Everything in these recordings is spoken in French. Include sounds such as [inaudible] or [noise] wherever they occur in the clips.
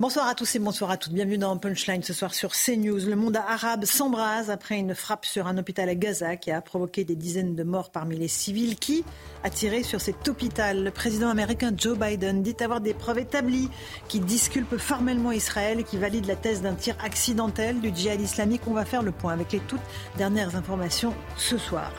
Bonsoir à tous et bonsoir à toutes. Bienvenue dans Punchline ce soir sur CNews. Le monde arabe s'embrase après une frappe sur un hôpital à Gaza qui a provoqué des dizaines de morts parmi les civils. Qui a tiré sur cet hôpital? Le président américain Joe Biden dit avoir des preuves établies qui disculpent formellement Israël et qui valident la thèse d'un tir accidentel du djihad islamique. On va faire le point avec les toutes dernières informations ce soir.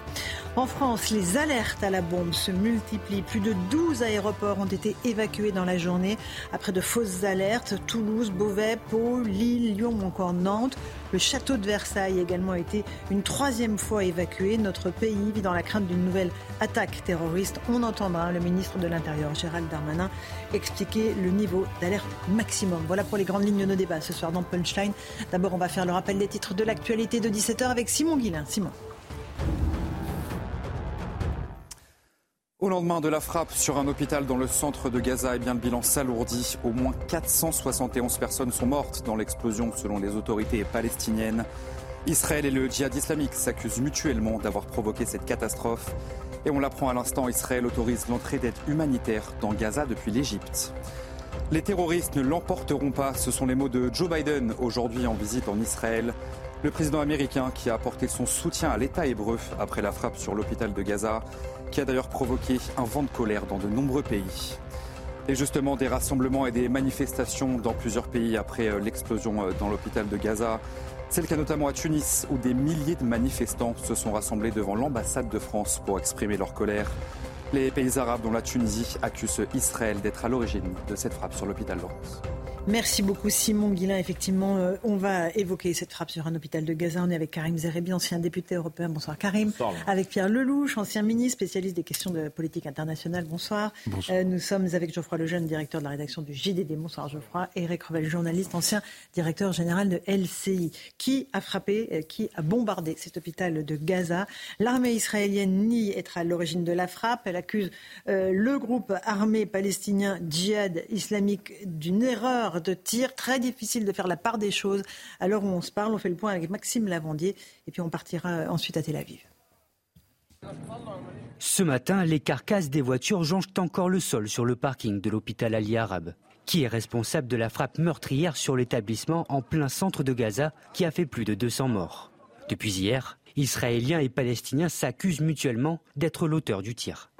En France, les alertes à la bombe se multiplient. Plus de 12 aéroports ont été évacués dans la journée après de fausses alertes. Toulouse, Beauvais, Pau, Lille, Lyon ou encore Nantes. Le château de Versailles a également été une troisième fois évacué. Notre pays vit dans la crainte d'une nouvelle attaque terroriste. On entendra le ministre de l'Intérieur, Gérald Darmanin, expliquer le niveau d'alerte maximum. Voilà pour les grandes lignes de nos débats ce soir dans Punchline. D'abord, on va faire le rappel des titres de l'actualité de 17h avec Simon Guillain. Simon. Au lendemain de la frappe sur un hôpital dans le centre de Gaza, eh bien, le bilan s'alourdit. Au moins 471 personnes sont mortes dans l'explosion selon les autorités palestiniennes. Israël et le djihad islamique s'accusent mutuellement d'avoir provoqué cette catastrophe. Et on l'apprend à l'instant, Israël autorise l'entrée d'aide humanitaire dans Gaza depuis l'Égypte. Les terroristes ne l'emporteront pas, ce sont les mots de Joe Biden aujourd'hui en visite en Israël. Le président américain qui a apporté son soutien à l'État hébreu après la frappe sur l'hôpital de Gaza qui a d'ailleurs provoqué un vent de colère dans de nombreux pays. Et justement, des rassemblements et des manifestations dans plusieurs pays après euh, l'explosion euh, dans l'hôpital de Gaza. C'est le cas notamment à Tunis, où des milliers de manifestants se sont rassemblés devant l'ambassade de France pour exprimer leur colère. Les pays arabes, dont la Tunisie, accusent Israël d'être à l'origine de cette frappe sur l'hôpital de France. Merci beaucoup Simon Guillain. Effectivement, euh, on va évoquer cette frappe sur un hôpital de Gaza. On est avec Karim Zerebi, ancien député européen. Bonsoir Karim. Avec Pierre Lelouch, ancien ministre, spécialiste des questions de politique internationale. Bonsoir. Euh, nous sommes avec Geoffroy Lejeune, directeur de la rédaction du JDD. Bonsoir Geoffroy. Et Eric Revel, journaliste, ancien directeur général de LCI. Qui a frappé, euh, qui a bombardé cet hôpital de Gaza? L'armée israélienne nie être à l'origine de la frappe. Elle accuse le groupe armé palestinien djihad islamique d'une erreur de tir. Très difficile de faire la part des choses. À l'heure où on se parle, on fait le point avec Maxime Lavandier et puis on partira ensuite à Tel Aviv. Ce matin, les carcasses des voitures jonchent encore le sol sur le parking de l'hôpital Ali Arabe. Qui est responsable de la frappe meurtrière sur l'établissement en plein centre de Gaza qui a fait plus de 200 morts Depuis hier, Israéliens et Palestiniens s'accusent mutuellement d'être l'auteur du tir.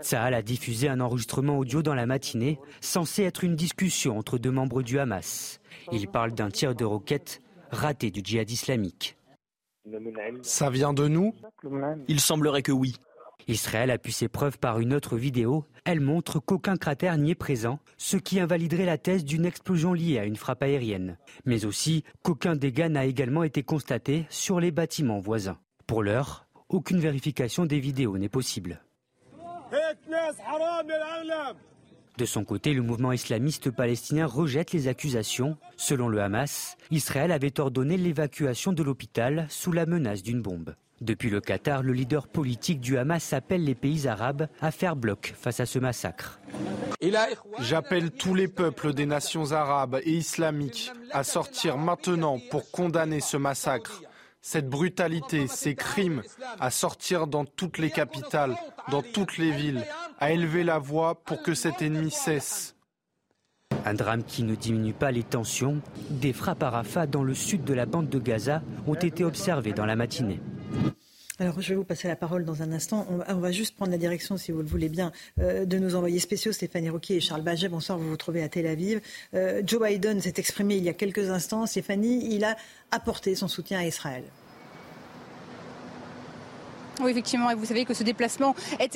Tsahal a diffusé un enregistrement audio dans la matinée, censé être une discussion entre deux membres du Hamas. Il parle d'un tir de roquette raté du djihad islamique. Ça vient de nous? Il semblerait que oui. Israël appuie ses preuves par une autre vidéo. Elle montre qu'aucun cratère n'y est présent, ce qui invaliderait la thèse d'une explosion liée à une frappe aérienne. Mais aussi qu'aucun dégât n'a également été constaté sur les bâtiments voisins. Pour l'heure, aucune vérification des vidéos n'est possible. De son côté, le mouvement islamiste palestinien rejette les accusations. Selon le Hamas, Israël avait ordonné l'évacuation de l'hôpital sous la menace d'une bombe. Depuis le Qatar, le leader politique du Hamas appelle les pays arabes à faire bloc face à ce massacre. J'appelle tous les peuples des nations arabes et islamiques à sortir maintenant pour condamner ce massacre cette brutalité, ces crimes, à sortir dans toutes les capitales, dans toutes les villes, à élever la voix pour que cet ennemi cesse. Un drame qui ne diminue pas les tensions. Des frappes à Rafah dans le sud de la bande de Gaza ont été observées dans la matinée. Alors, je vais vous passer la parole dans un instant. On va, juste prendre la direction, si vous le voulez bien, euh, de nos envoyés spéciaux, Stéphanie Roquier et Charles Baget. Bonsoir, vous vous trouvez à Tel Aviv. Euh, Joe Biden s'est exprimé il y a quelques instants. Stéphanie, il a apporté son soutien à Israël. Oui, effectivement, et vous savez que ce déplacement est,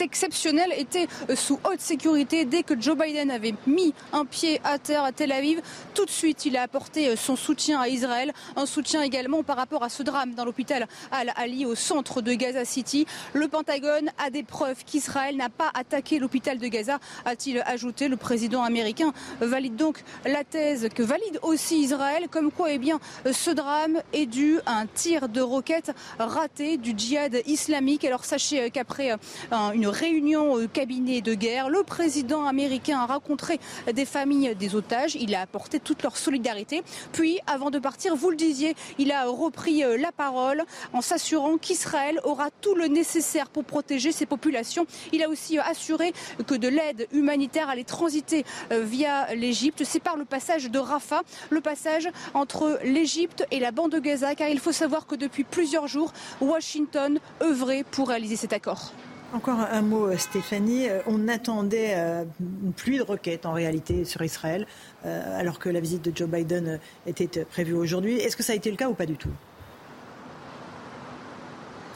exceptionnel, était euh, sous haute sécurité. Dès que Joe Biden avait mis un pied à terre à Tel Aviv, tout de suite, il a apporté euh, son soutien à Israël, un soutien également par rapport à ce drame dans l'hôpital Al-Ali au centre de Gaza City. Le Pentagone a des preuves qu'Israël n'a pas attaqué l'hôpital de Gaza, a-t-il ajouté. Le président américain valide donc la thèse que valide aussi Israël, comme quoi eh bien, ce drame est dû à un tir de roquette raté du djihad islamique. Alors sachez euh, qu'après euh, une réunion au cabinet de guerre, le président américain a rencontré des familles des otages. Il a apporté toute leur solidarité. Puis, avant de partir, vous le disiez, il a repris euh, la parole en s'assurant qu'Israël aura tout le nécessaire pour protéger ses populations. Il a aussi assuré que de l'aide humanitaire allait transiter via l'Égypte. C'est par le passage de Rafah, le passage entre l'Égypte et la bande de Gaza, car il faut savoir que depuis plusieurs jours, Washington œuvrer pour réaliser cet accord. Encore un mot, euh, Stéphanie. Euh, on attendait euh, une pluie de roquettes en réalité sur Israël, alors que la visite de Joe Biden était prévue aujourd'hui. Est-ce que ça a été le cas ou pas du tout?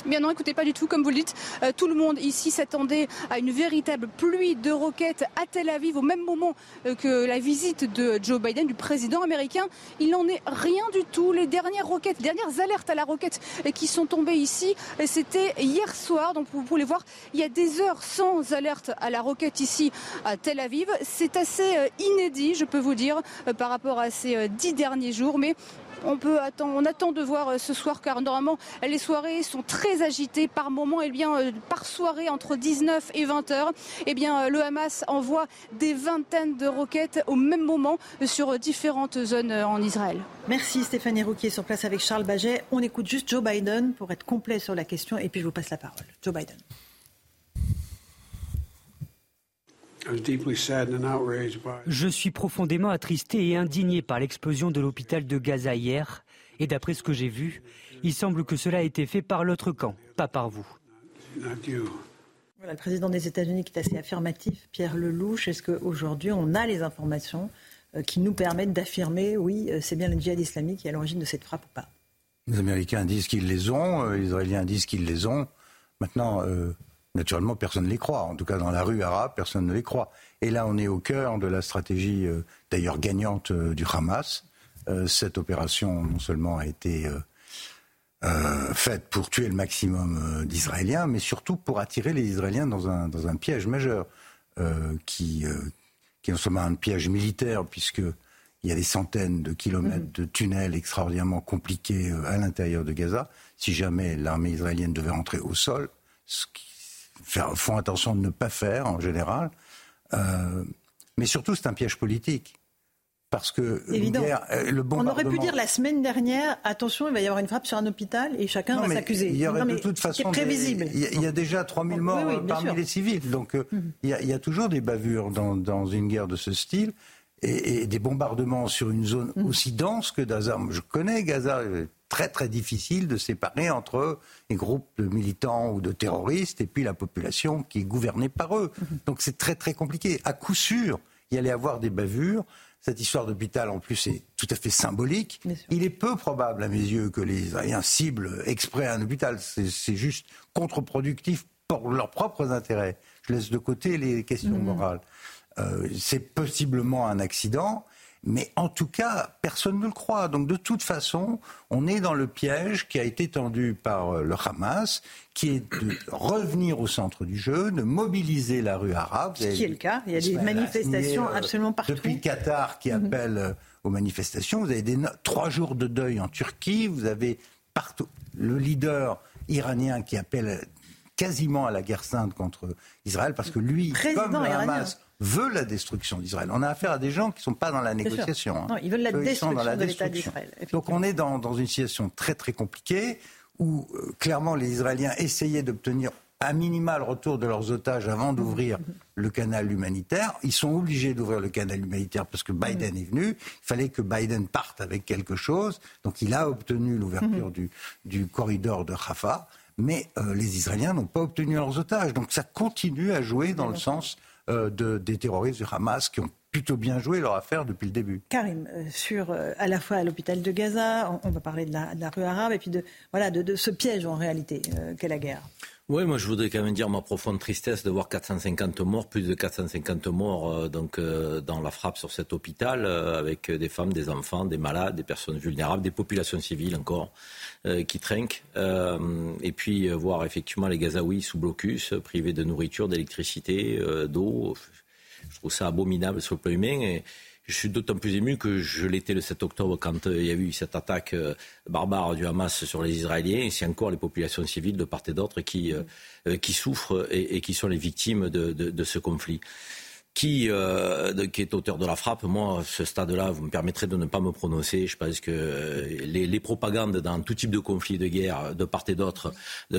Bien non, écoutez, pas du tout. Comme vous le dites, euh, tout le monde ici s'attendait à une véritable pluie de roquettes à Tel Aviv au même moment euh, que la visite de Joe Biden, du président américain. Il n'en est rien du tout. Les dernières roquettes, dernières alertes à la roquette euh, qui sont tombées ici, c'était hier soir. Donc vous pouvez voir, il y a des heures sans alerte à la roquette ici à Tel Aviv. C'est assez inédit, je peux vous dire, par rapport à ces dix derniers jours. Mais on, attend de voir euh, ce soir car normalement les soirées sont très agitées par moment et eh bien euh, par soirée entre 19 et 20 heures. Eh bien euh, le Hamas envoie des vingtaines de roquettes au même moment sur différentes zones en Israël. Merci Stéphanie Rouquier sur place avec Charles Baget. On écoute juste Joe Biden pour être complet sur la question et puis je vous passe la parole. Joe Biden. Je suis profondément attristé et indigné par l'explosion de l'hôpital de Gaza hier. Et d'après ce que j'ai vu, il semble que cela a été fait par l'autre camp, pas par vous. Voilà, le président des États-Unis qui est assez affirmatif, Pierre Lelouch. Est-ce qu'aujourd'hui, on a les informations euh, qui nous permettent d'affirmer, oui, euh, c'est bien le djihad islamique qui est à l'origine de cette frappe ou pas? Les Américains disent qu'ils les ont, euh, les Israéliens disent qu'ils les ont. Maintenant, Naturellement, personne ne les croit. En tout cas, dans la rue arabe, personne ne les croit. Et là, on est au cœur de la stratégie, euh, d'ailleurs gagnante, euh, du Hamas. Euh, cette opération, non seulement a été faite pour tuer le maximum d'Israéliens, mais surtout pour attirer les Israéliens dans un, dans un piège majeur, qui, qui est non seulement un piège militaire, puisqu'il y a des centaines de kilomètres mm-hmm. de tunnels extraordinairement compliqués à l'intérieur de Gaza. Si jamais l'armée israélienne devait rentrer au sol, ce qui font attention de ne pas faire en général. Euh, mais surtout, c'est un piège politique. Parce que euh, le On aurait pu dire la semaine dernière, attention, il va y avoir une frappe sur un hôpital et chacun va s'accuser. Il y aurait de toute façon. prévisible. Il y, a, déjà 3000 morts parmi les civils. Donc euh, mhm. il, y a, toujours des bavures dans, une guerre de ce style. Et, des bombardements sur une zone mhm. aussi dense que Gaza. Je connais Gaza, très très difficile de séparer entre les groupes de militants ou de terroristes et puis la population qui est gouvernée par eux. Mhm. Donc c'est très très compliqué. À coup sûr, il y allait avoir des bavures. Cette histoire d'hôpital, en plus, est tout à fait symbolique. Il est peu probable, à mes yeux, que les Israéliens ciblent exprès un hôpital. C'est juste contre-productif pour leurs propres intérêts. Je laisse de côté les questions mhm. morales. Euh, c'est possiblement un accident. Mais en tout cas, personne ne le croit. Donc de toute façon, on est dans le piège qui a été tendu par euh, le Hamas, qui est de revenir au centre du jeu, de mobiliser la rue arabe. Ce qui est le cas. Il y a des manifestations euh, absolument partout. Depuis Qatar qui mhm. appelle euh, aux manifestations, vous avez des trois jours de deuil en Turquie, vous avez partout le leader iranien qui appelle quasiment à la guerre sainte contre Israël, parce que lui, comme le Hamas, veut la destruction d'Israël. On a affaire à des gens qui ne sont pas dans la négociation. Hein. Non, ils veulent la destruction de l'État d'Israël. Donc on est dans, une situation très très compliquée où euh, clairement les Israéliens essayaient d'obtenir un minimal retour de leurs otages avant d'ouvrir [laughs] le canal humanitaire. Ils sont obligés d'ouvrir le canal humanitaire parce que Biden est venu. Il fallait que Biden parte avec quelque chose. Donc il a obtenu l'ouverture [laughs] mhm. du, corridor de Rafah. Mais euh, les Israéliens n'ont pas obtenu leurs otages. Donc ça continue à jouer dans le sens euh, des terroristes du Hamas qui ont plutôt bien joué leur affaire depuis le début. Karim, euh, sur à la fois à l'hôpital de Gaza, on, va parler de la, rue arabe et puis de, voilà, de, ce piège en réalité qu'est la guerre. Oui, moi je voudrais quand même dire ma profonde tristesse de voir 450 morts, plus de 450 morts donc dans la frappe sur cet hôpital, avec des femmes, des enfants, des malades, des personnes vulnérables, des populations civiles encore qui trinquent, et puis voir effectivement les Gazaouis sous blocus, privés de nourriture, d'électricité, d'eau. Je trouve ça abominable sur le plan humain. Et je suis d'autant plus ému que je l'étais le 7 octobre quand euh, il y a eu cette attaque euh, barbare du Hamas sur les Israéliens. Et c'est encore les populations civiles de part et d'autre qui, euh, qui souffrent et, qui sont les victimes de, de ce conflit qui, euh, qui est auteur de la frappe. Moi, à ce stade-là, vous me permettrez de ne pas me prononcer. Je pense que euh, les, les propagandes dans tout type de conflit de guerre, de part et d'autre,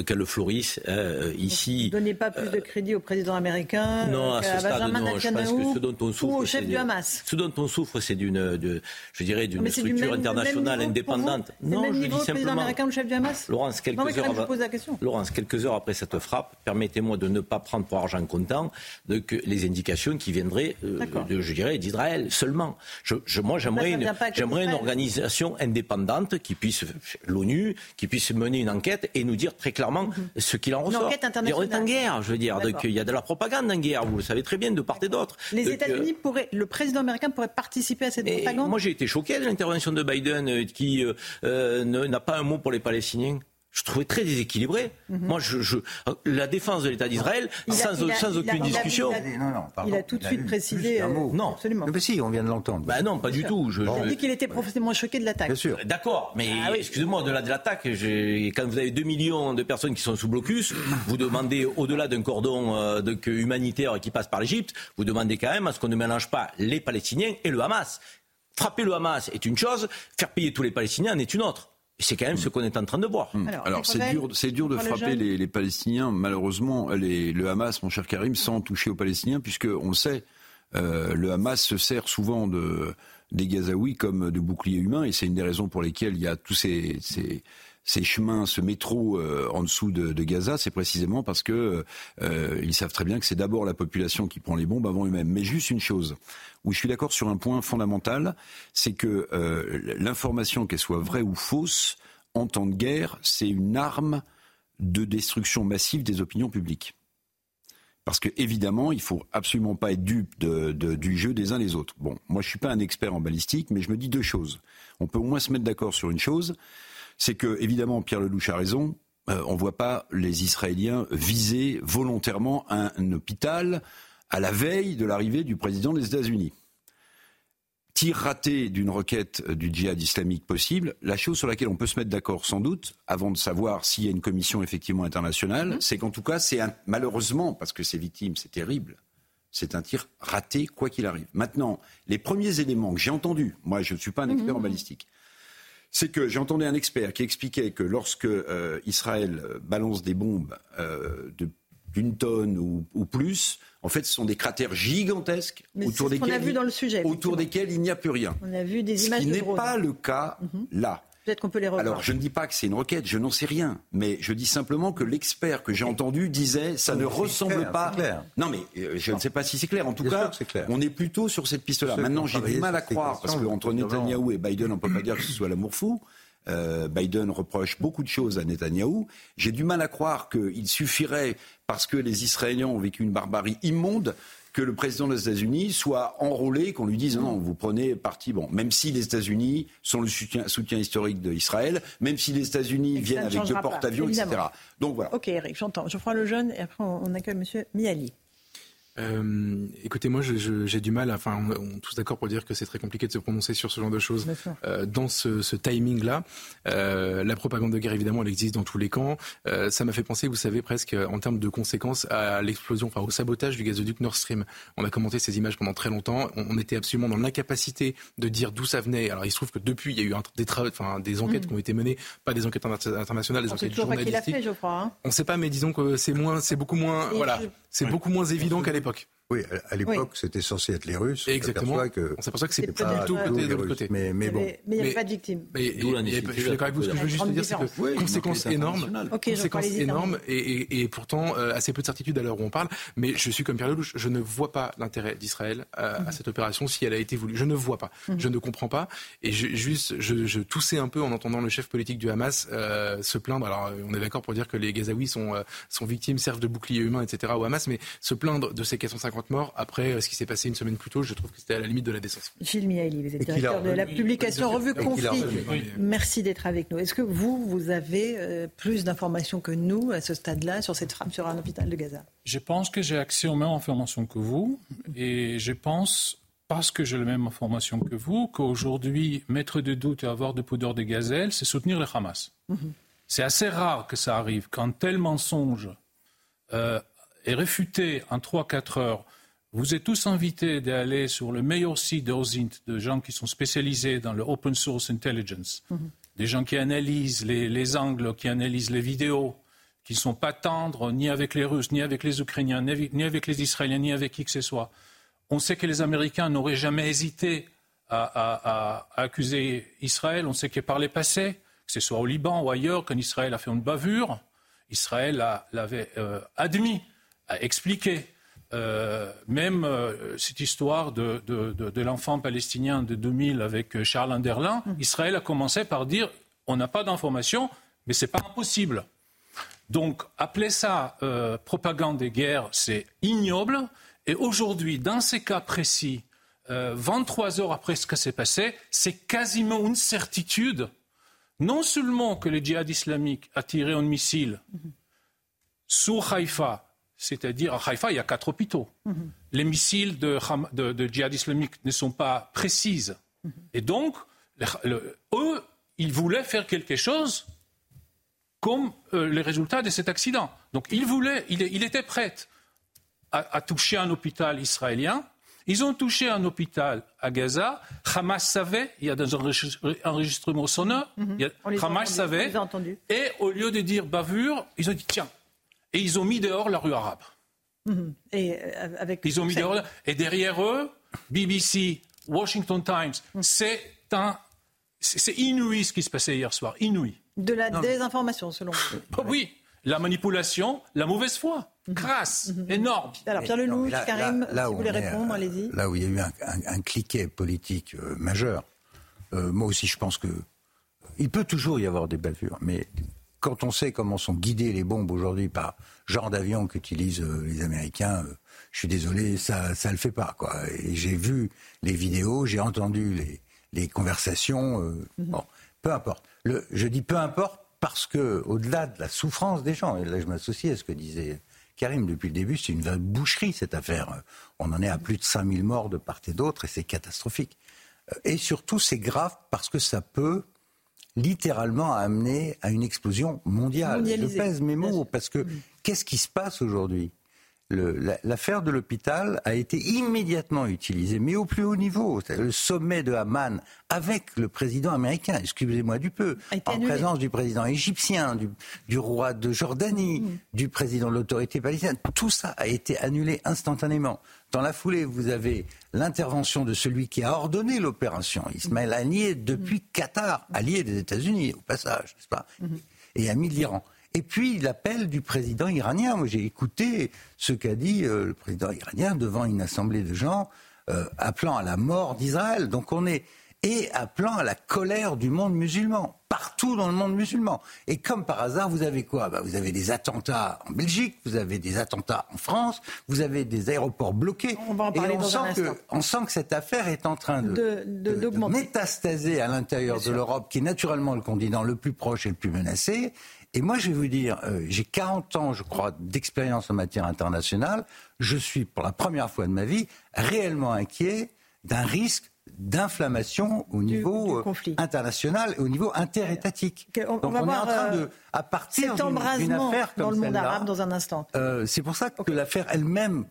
qu'elles florissent, hein, ici... Ne donnez pas plus de crédit au président américain Non, à ce stade, non. Je pense que ce dont on souffre... au chef du Hamas. Ce dont on souffre, c'est d'une, je dirais, d'une structure internationale indépendante. Non, je dis simplement... américain, le chef du Hamas Laurence, quelques, non, heures, pose la question. Laurence, quelques heures après cette frappe, permettez-moi de ne pas prendre pour argent comptant de que les indications qui viendraient, euh, de, je dirais, d'Israël seulement. Je, je, moi, j'aimerais une, j'aimerais une organisation indépendante qui puisse, l'ONU, qui puisse mener une enquête et nous dire très clairement mhm. ce qu'il en ressort. On est en guerre, je veux dire. Donc, il y a de la propagande en guerre, vous le savez très bien, de part et d'autre. Les États-Unis euh, pourraient, le président américain pourrait participer à cette propagande? Moi, j'ai été choqué de l'intervention de Biden euh, qui n'a pas un mot pour les Palestiniens je trouvais très déséquilibré. Mhm. Moi, je, je, la défense de l'État d'Israël, sans, sans aucune discussion. Il a, tout de suite précisé. Euh, non, absolument. Mais si, on vient de l'entendre. Bah non, pas du tout. Je, il a dit qu'il était profondément choqué de l'attaque. Bien sûr. D'accord, mais ah excusez-moi, au-delà de l'attaque, quand vous avez 2 millions de personnes qui sont sous blocus, vous demandez, au-delà d'un cordon euh, de, humanitaire qui passe par l'Égypte, vous demandez quand même à ce qu'on ne mélange pas les Palestiniens et le Hamas. Frapper le Hamas est une chose, faire payer tous les Palestiniens en est une autre. C'est quand même ce qu'on est en train de voir. Hmm. Alors, c'est dur, c'est dur de frapper les, Palestiniens. Malheureusement, le Hamas, mon cher Karim, sans toucher aux Palestiniens, puisque on le sait, euh, le Hamas se sert souvent de, des Gazaouis comme de boucliers humains, et c'est une des raisons pour lesquelles il y a tous ces, ces, chemins, ce métro euh, en dessous de, Gaza, c'est précisément parce que euh, ils savent très bien que c'est d'abord la population qui prend les bombes avant eux-mêmes. Mais juste une chose, où je suis d'accord sur un point fondamental, c'est que euh, l'information, qu'elle soit vraie ou fausse, en temps de guerre, c'est une arme de destruction massive des opinions publiques. Parce que évidemment, il faut absolument pas être dupe du jeu des uns les autres. Bon, moi je suis pas un expert en balistique, mais je me dis deux choses. On peut au moins se mettre d'accord sur une chose, c'est que évidemment Pierre Lelouch a raison. On euh, on voit pas les Israéliens viser volontairement un hôpital, à la veille de l'arrivée du président des États-Unis. Tir raté d'une requête du djihad islamique possible, la chose sur laquelle on peut se mettre d'accord sans doute, avant de savoir s'il y a une commission effectivement internationale, mhm. c'est qu'en tout cas, c'est malheureusement, parce que ces victimes, c'est terrible, c'est un tir raté quoi qu'il arrive. Maintenant, les premiers éléments que j'ai entendus, moi je ne suis pas un expert en mhm. balistique, c'est que j'ai entendu un expert qui expliquait que lorsque euh, Israël balance des bombes euh, d'une tonne ou, plus, en fait, ce sont des cratères gigantesques autour, desquels, dans le sujet, autour desquels il n'y a plus rien. On a vu des images ce qui n'est pas le cas mhm. là. Peut-être qu'on peut les revoir. Alors, je ne dis pas que c'est une requête, je n'en sais rien, mais je dis simplement que l'expert que j'ai entendu disait ça ne ressemble pas. Clair. Non, mais euh, je ne sais pas si c'est clair. En tout cas, on est plutôt sur cette piste-là. Maintenant, j'ai du mal à croire parce qu'entre Netanyahou et Biden, on ne peut pas dire que ce soit l'amour fou. Euh, Biden reproche beaucoup de choses à Netanyahou. J'ai du mal à croire qu'il suffirait, parce que les Israéliens ont vécu une barbarie immonde, que le président des États-Unis soit enrôlé, qu'on lui dise non, vous prenez parti. Bon, même si les États-Unis sont le soutien, soutien historique d'Israël, même si les États-Unis viennent avec deux porte-avions, etc. Donc voilà. Ok, Eric, j'entends. Je prends le jeune et après on accueille M. Miali. Euh, écoutez, moi, j'ai du mal. Enfin, on, est tous d'accord pour dire que c'est très compliqué de se prononcer sur ce genre de choses euh, dans ce, ce timing-là. Euh, la propagande de guerre, évidemment, elle existe dans tous les camps. Euh, ça m'a fait penser, vous savez, presque en termes de conséquences à l'explosion, enfin au sabotage du gazoduc Nord Stream. On a commenté ces images pendant très longtemps. On, était absolument dans l'incapacité de dire d'où ça venait. Alors, il se trouve que depuis, il y a eu un, des, enfin, des enquêtes mm. qui ont été menées, pas des enquêtes internationales, des enquêtes journalistiques. Fait, je crois, hein. On ne sait pas, mais disons que c'est moins, c'est beaucoup moins, voilà, c'est beaucoup moins évident qu'à l'époque l'époque. Oui, à l'époque, c'était censé être les Russes. Exactement. On s'aperçoit que c'est pas du tout côté de l'autre côté. Mais, mais, bon. Mais il n'y avait pas de victimes. Mais, je suis d'accord avec vous. Ce que je veux juste dire, c'est que conséquences énormes, conséquences énormes, et, pourtant euh, assez peu de certitude à l'heure où on parle. Mais je suis comme Pierre Lelouch, je ne vois pas l'intérêt d'Israël à, mhm. cette opération si elle a été voulue. Je ne vois pas. Mhm. Je ne comprends pas. Et je, juste, je, toussais un peu en entendant le chef politique du Hamas euh, se plaindre. Alors, on est d'accord pour dire que les Gazaouis sont, euh, sont victimes, servent de bouclier humain, etc. au Hamas, mais se plaindre de ces 450 morts après ce qui s'est passé une semaine plus tôt, je trouve que c'était à la limite de la décence. Gilles Mihaili, vous êtes directeur de la publication Revue Conflit. Merci d'être avec nous. Est-ce que vous, vous avez euh, plus d'informations que nous à ce stade-là sur cette frappe sur un hôpital de Gaza? Je pense que j'ai accès aux mêmes informations que vous et je pense parce que j'ai les mêmes informations que vous, qu'aujourd'hui, mettre de doute et avoir de poudre de gazelle, c'est soutenir le Hamas. Mhm. C'est assez rare que ça arrive. Quand tel mensonge euh, est réfuté en 3-4 heures vous êtes tous invités d'aller sur le meilleur site d'OSINT de gens qui sont spécialisés dans le open source intelligence, mhm. des gens qui analysent les, angles, qui analysent les vidéos, qui ne sont pas tendres ni avec les Russes, ni avec les Ukrainiens, ni avec les Israéliens, ni avec qui que ce soit. On sait que les Américains n'auraient jamais hésité à, accuser Israël. On sait que par les passés, que ce soit au Liban ou ailleurs, quand Israël a fait une bavure, Israël l'avait euh, admis, a expliqué. Euh, même euh, cette histoire de, l'enfant palestinien de 2000 avec euh, Charles Anderlin, mmh. Israël a commencé par dire on n'a pas d'informations, mais ce n'est pas impossible. Donc, appeler ça propagande des guerres, c'est ignoble. Et aujourd'hui, dans ces cas précis, 23 heures après ce qui s'est passé, c'est quasiment une certitude, non seulement que le djihad islamique a tiré un missile mmh. sur Haïfa, c'est-à-dire à Haïfa, il y a quatre hôpitaux. Mhm. Les missiles de, djihad islamique ne sont pas précises. Mhm. Et donc, eux, ils voulaient faire quelque chose comme euh, les résultats de cet accident. Donc, ils voulaient, il, était prêt à, toucher un hôpital israélien. Ils ont touché un hôpital à Gaza. Hamas savait, il y a des enregistrements sonores, mm Hamas savait. Et au lieu de dire bavure, ils ont dit tiens, et ils ont mis dehors la rue arabe. Mhm. Et, euh, avec ils ont mis dehors, et derrière eux, BBC, Washington Times, mhm. c'est un, c'est inouï ce qui se passait hier soir, inouï. De la désinformation, selon vous. Oh, [laughs] oui, la manipulation, la mauvaise foi, mhm. crasse, énorme. Alors Pierre Lelouch, Karim, si vous voulez répondre, allez-y. Là où il y a eu un, cliquet politique euh, majeur, euh, moi aussi je pense que il peut toujours y avoir des bavures, mais quand on sait comment sont guidées les bombes aujourd'hui par genre d'avion qu'utilisent euh, les Américains, euh, je suis désolé, ça ça le fait pas quoi. Et j'ai vu les vidéos, j'ai entendu les, les conversations. Euh, mhm. Bon, peu importe. Le, je dis peu importe parce que au-delà de la souffrance des gens, et là je m'associe à ce que disait Karim depuis le début, c'est une vraie boucherie cette affaire. On en est à plus de 5000 morts de part et d'autre et c'est catastrophique. Et surtout, c'est grave parce que ça peut littéralement amené à une explosion mondiale. Je pèse mes mots parce que qu'est-ce qui se passe aujourd'hui? L'affaire de l'hôpital a été immédiatement utilisée, mais au plus haut niveau. Le sommet de Haman avec le président américain, excusez-moi du peu, en présence du président égyptien, du, roi de Jordanie, mm. du président de l'autorité palestinienne. Tout ça a été annulé instantanément. Dans la foulée, vous avez l'intervention de celui qui a ordonné l'opération, Ismaël Haniyeh, depuis Qatar, allié des États-Unis, au passage, n'est-ce pas? Mhm. Et ami de l'Iran. Et puis l'appel du président iranien. Moi, j'ai écouté ce qu'a dit euh, le président iranien devant une assemblée de gens euh, appelant à la mort d'Israël. Donc on est et appelant à la colère du monde musulman, partout dans le monde musulman. Et comme par hasard, vous avez quoi? Bah, Vous avez des attentats en Belgique, vous avez des attentats en France, vous avez des aéroports bloqués. On va en parler et on, sent que, on sent que cette affaire est en train de, de, métastaser à l'intérieur de l'Europe, qui est naturellement le continent le plus proche et le plus menacé. Et moi, je vais vous dire, euh, j'ai 40 ans, je crois, d'expérience en matière internationale. Je suis, pour la première fois de ma vie, réellement inquiet d'un risque d'inflammation au niveau euh, international et au niveau interétatique. On, Donc on, est en train de, euh, à partir d'une affaire comme dans le monde arabe dans un instant. Euh, c'est pour ça que l'affaire elle-même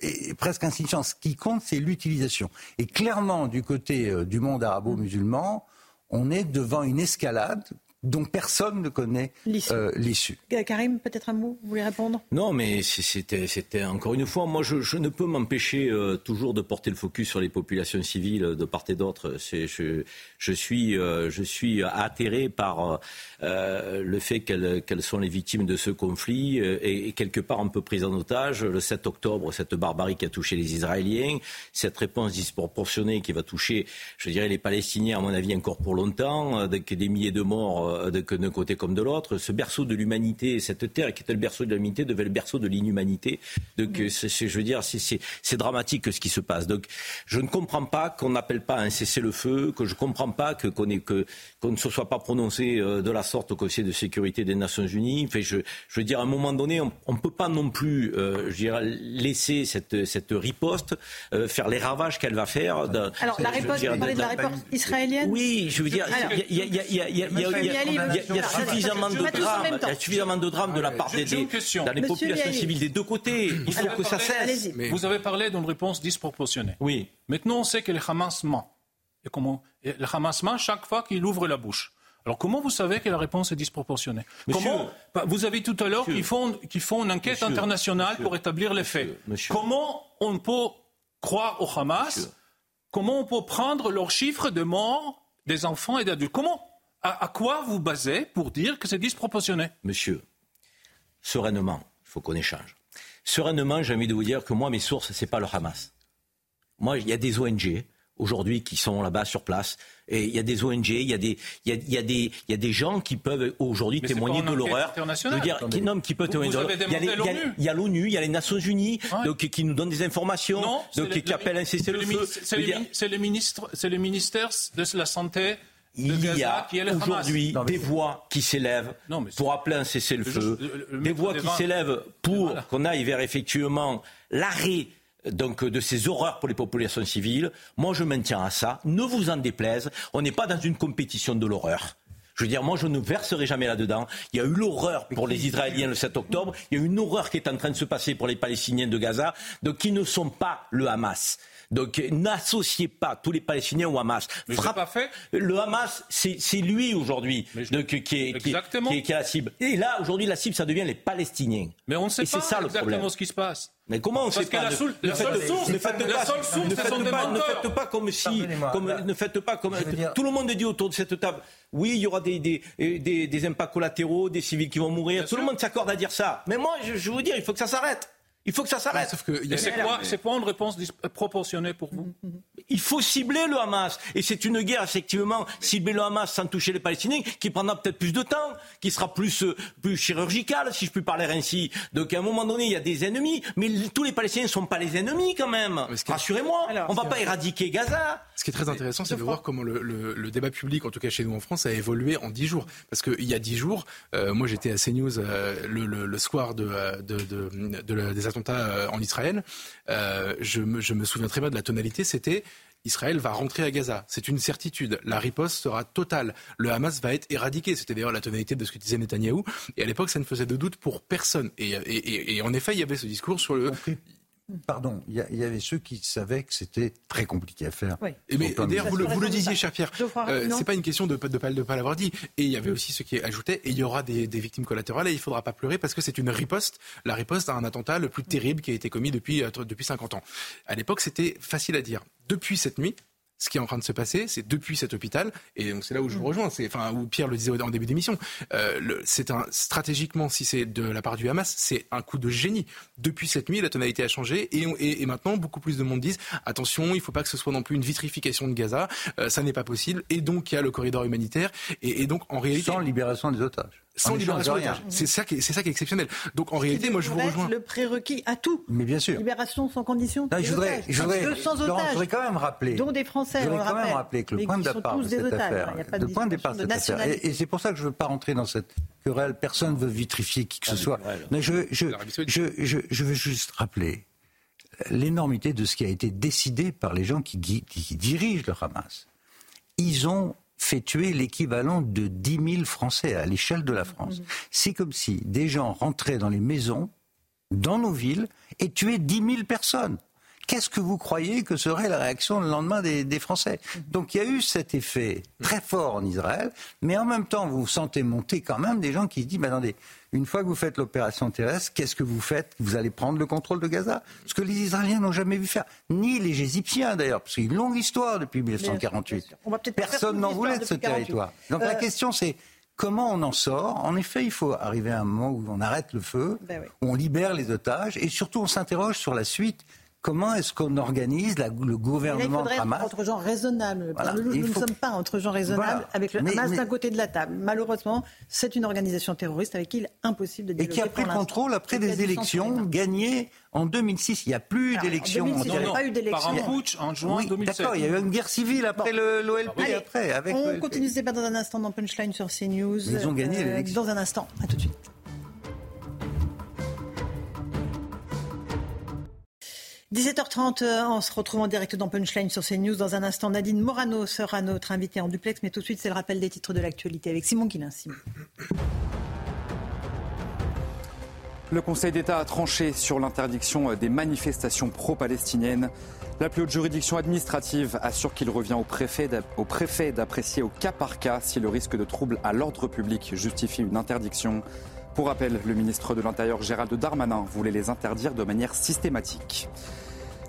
est presque insignifiante. Ce qui compte, c'est l'utilisation. Et clairement, du côté du monde arabo-musulman, on est devant une escalade dont personne ne connaît l'issue. Euh, Karim, peut-être un mot, vous voulez répondre? Non, mais c'était encore une fois, moi je, ne peux m'empêcher euh, toujours de porter le focus sur les populations civiles de part et d'autre. Je, je, suis, euh, je suis atterré par le fait qu'elles sont les victimes de ce conflit et, quelque part un peu prises en otage. Le 7 octobre, cette barbarie qui a touché les Israéliens, cette réponse disproportionnée qui va toucher, je dirais, les Palestiniens, à mon avis, encore pour longtemps, avec des milliers de morts euh, d'un côté comme de l'autre. Ce berceau de l'humanité, cette terre qui était le berceau de l'humanité, devait le berceau de l'inhumanité. Donc, euh, je veux dire, c'est dramatique ce qui se passe. Donc, je ne comprends pas qu'on n'appelle pas un cessez-le-feu, que je ne comprends pas que qu'on que, ne se soit pas prononcé euh, de la sorte au Conseil de sécurité des Nations Unies. Enfin, je, je veux dire, à un moment donné, on ne peut pas non plus, je dirais, laisser cette, cette riposte faire les ravages qu'elle va faire. Alors, la riposte, vous parlez de la riposte israélienne? Oui, je veux dire, il y a, il y, a suffisamment de drames, il y a suffisamment de drames de la part des, dans les populations civiles des deux côtés. Il faut que ça cesse. Vous avez parlé d'une réponse disproportionnée. Oui. Maintenant, on sait que le Hamas ment. Et comment Le Hamas ment chaque fois qu'il ouvre la bouche. Alors comment vous savez que la réponse est disproportionnée? Comment bah, Vous avez tout à l'heure qu'ils font, qu font une enquête internationale pour établir les faits. Comment on peut croire au Hamas? Comment on peut prendre leurs chiffres de morts des enfants et d'adultes? Comment à, quoi vous basez pour dire que c'est disproportionné Monsieur, sereinement, il faut qu'on échange. Sereinement, j'ai envie de vous dire que moi, mes sources, ce n'est pas le Hamas. Moi, il y a des ONG aujourd'hui qui sont là-bas sur place. Et il y a des ONG, il y a des, il y a, il y a des, il y a des gens qui peuvent aujourd'hui témoigner de l'horreur. Dire, qui, non, qui peuvent témoigner de l'horreur? Il y a l'ONU, il y a les Nations Unies, donc, qui nous donnent des informations, donc, qui appellent un cessez-le-feu. C'est le ministre, c'est le ministère de la Santé il y a aujourd'hui des voix qui s'élèvent pour appeler un cessez-le-feu, des voix qui s'élèvent pour qu'on aille vers effectivement l'arrêt donc de ces horreurs pour les populations civiles. Moi, je maintiens à ça. Ne vous en déplaise. On n'est pas dans une compétition de l'horreur. Je veux dire, moi, je ne verserai jamais là-dedans. Il y a eu l'horreur pour les Israéliens le 7 octobre. Il y a eu une horreur qui est en train de se passer pour les Palestiniens de Gaza, donc qui ne sont pas le Hamas. Donc n'associez pas tous les Palestiniens au Hamas. pas fait. Le Hamas, c'est lui aujourd'hui qui, qui, est, qui, la cible. Et là, aujourd'hui, la cible, ça devient les Palestiniens. Mais on ne sait pas ça, exactement ce qui se passe. Mais comment on sait pas la, source, ne, faites, source, ne faites pas, ne faites pas, ne faites pas comme si, comme, ne faites pas comme tout le monde dit autour de cette table. Oui, il y aura des, des, des, des impacts collatéraux, des civils qui vont mourir. tout le monde s'accorde à dire ça. Mais moi, je, je veux dire, il faut que ça s'arrête. Il faut que ça s'arrête. C'est quoi, une réponse proportionnée pour vous? Il faut cibler le Hamas. Et c'est une guerre, effectivement, cibler le Hamas sans toucher les Palestiniens, qui prendra peut-être plus de temps, qui sera plus, euh, plus chirurgicale, si je puis parler ainsi. Donc à un moment donné, il y a des ennemis, mais tous les Palestiniens ne sont pas les ennemis quand même. Rassurez-moi, on ne va pas éradiquer Gaza. Ce qui est très intéressant, c'est de voir comment le, débat public, en tout cas chez nous en France, a évolué en dix jours. Parce qu'il y a dix jours, euh, moi j'étais à CNews euh, le, le, soir de, de, de, des attentats en Israël. je, me, me souviens très bien de la tonalité, c'était Israël va rentrer à Gaza. C'est une certitude. La riposte sera totale. Le Hamas va être éradiqué. C'était d'ailleurs la tonalité de ce que disait Netanyahou. Et à l'époque, ça ne faisait de doute pour personne. Et en effet, il y avait ce discours sur le Pardon, il y, avait ceux qui savaient que c'était très compliqué à faire. mais d'ailleurs, vous, le, disiez, cher Pierre, euh, c'est pas une question de ne de, pas, l'avoir dit. Et il y avait aussi ceux qui ajoutaient, et il y aura des, victimes collatérales, et il ne faudra pas pleurer parce que c'est une riposte, la riposte à un attentat le plus terrible qui a été commis depuis, euh, depuis 50 ans. À l'époque, c'était facile à dire. Depuis cette nuit, ce qui est en train de se passer, c'est depuis cet hôpital, et c'est là où je vous mm. rejoins, c'est, enfin, où Pierre le disait en début d'émission, euh, c'est un, stratégiquement, si c'est de la part du Hamas, c'est un coup de génie. Depuis cette nuit, la tonalité a changé, et, et, maintenant, beaucoup plus de monde disent, attention, il ne faut pas que ce soit non plus une vitrification de Gaza, euh, ça n'est pas possible, et donc il y a le corridor humanitaire, et, et donc en réalité... Sans libération des otages sans libération C'est ça qui est, c'est ça qui est exceptionnel. Donc en réalité, moi je vous rejoins. Le prérequis à tout. Mais bien sûr. Libération sans condition. je voudrais, je voudrais, sans otages. je voudrais quand même rappeler. Dont des Français. Je voudrais quand même rappeler que le point de départ de cette affaire, le point de départ de cette affaire, et, c'est pour ça que je ne veux pas rentrer dans cette querelle. Personne ne veut vitrifier qui que ce ah, soit. Mais je, je, je, je veux juste rappeler l'énormité de ce qui a été décidé par les gens qui, qui dirigent le Hamas. Ils ont fait tuer l'équivalent de 10 000 Français à l'échelle de la France. C'est comme si des gens rentraient dans les maisons, dans nos villes, et tuaient 10 000 personnes. Qu'est-ce que vous croyez que serait la réaction le lendemain des, des, Français? Donc il y a eu cet effet très fort en Israël, mais en même temps, vous sentez monter quand même des gens qui se disent, mais attendez, une fois que vous faites l'opération terrestre, qu'est-ce que vous faites? Vous allez prendre le contrôle de Gaza? Ce que les Israéliens n'ont jamais vu faire, ni les Égyptiens d'ailleurs, parce qu'il y a une longue histoire depuis 1948. Personne n'en voulait de ce territoire. Donc la euh, question c'est comment on en sort? En effet, il faut arriver à un moment où on arrête le feu, ben où on libère les otages, et surtout on s'interroge sur la suite comment est-ce qu'on organise le gouvernement de Hamas entre gens raisonnables. nous, ne sommes pas entre gens raisonnables avec le Hamas d'un côté de la table. Malheureusement, c'est une organisation terroriste avec qui il est impossible de dialoguer. Et qui a pris le contrôle après des élections gagnées en 2006. Il n'y a plus d'élections. Il n'y a pas eu d'élections. Par un putsch en juin 2007. D'accord, il y a eu une guerre civile après l'OLP. Après, avec on continue ce débat dans un instant dans Punchline sur CNews. Ils ont gagné euh, l'élection. Dans un instant. À tout de suite. 17h30, euh, on se retrouve en direct dans Punchline sur CNews. Dans un instant, Nadine Morano sera notre invitée en duplex. Mais tout de suite, c'est le rappel des titres de l'actualité avec Simon Guillain. Le Conseil d'État a tranché sur l'interdiction des manifestations pro-palestiniennes. La plus haute juridiction administrative assure qu'il revient au préfet d'apprécier au cas par cas si le risque de trouble à l'ordre public justifie une interdiction. Pour rappel, le ministre de l'Intérieur Gérald Darmanin voulait les interdire de manière systématique.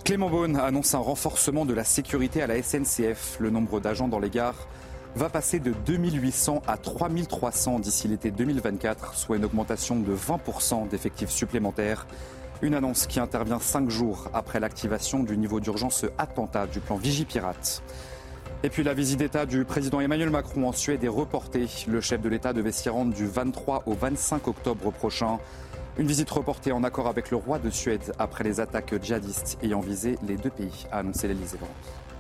Clément Beaune annonce un renforcement de la sécurité à la SNCF. Le nombre d'agents dans les gares va passer de 2800 à 3300 d'ici l'été 2024, soit une augmentation de 20% d'effectifs supplémentaires. Une annonce qui intervient cinq jours après l'activation du niveau d'urgence attentat du plan Vigipirate. Et puis la visite d'État du président Emmanuel Macron en Suède est reportée. Le chef de l'État devait s'y rendre du 23 au 25 octobre prochain. Une visite reportée en accord avec le roi de Suède après les attaques djihadistes ayant visé les deux pays, a annoncé l'Élysée.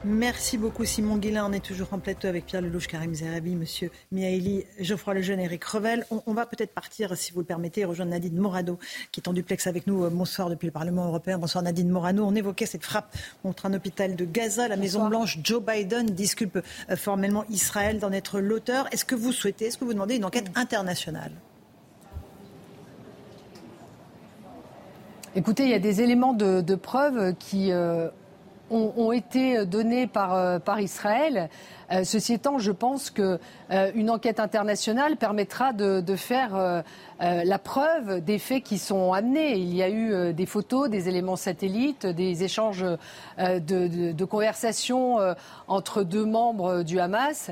Merci beaucoup Simon Guillain. On est toujours en plateau avec Pierre Lelouch, Karim Zerabi, Monsieur Miaili, Geoffroy Lejeune, Eric Revel. On, va peut-être partir, si vous le permettez, rejoindre Nadine Morado, qui est en duplex avec nous. Euh, bonsoir depuis le Parlement européen. Bonsoir Nadine Morano. On évoquait cette frappe contre un hôpital de Gaza. La Maison-Blanche, Joe Biden, disculpe euh, formellement Israël d'en être l'auteur. Est-ce que vous souhaitez, est-ce que vous demandez une enquête internationale? Écoutez, il y a des éléments de, preuve qui euh, ont, été donnés par, euh, par Israël. Euh, ceci étant, je pense qu'une euh, enquête internationale permettra de, faire la preuve des faits qui sont amenés. Il y a eu des photos, des éléments satellites, des échanges de, de conversations entre deux membres du Hamas.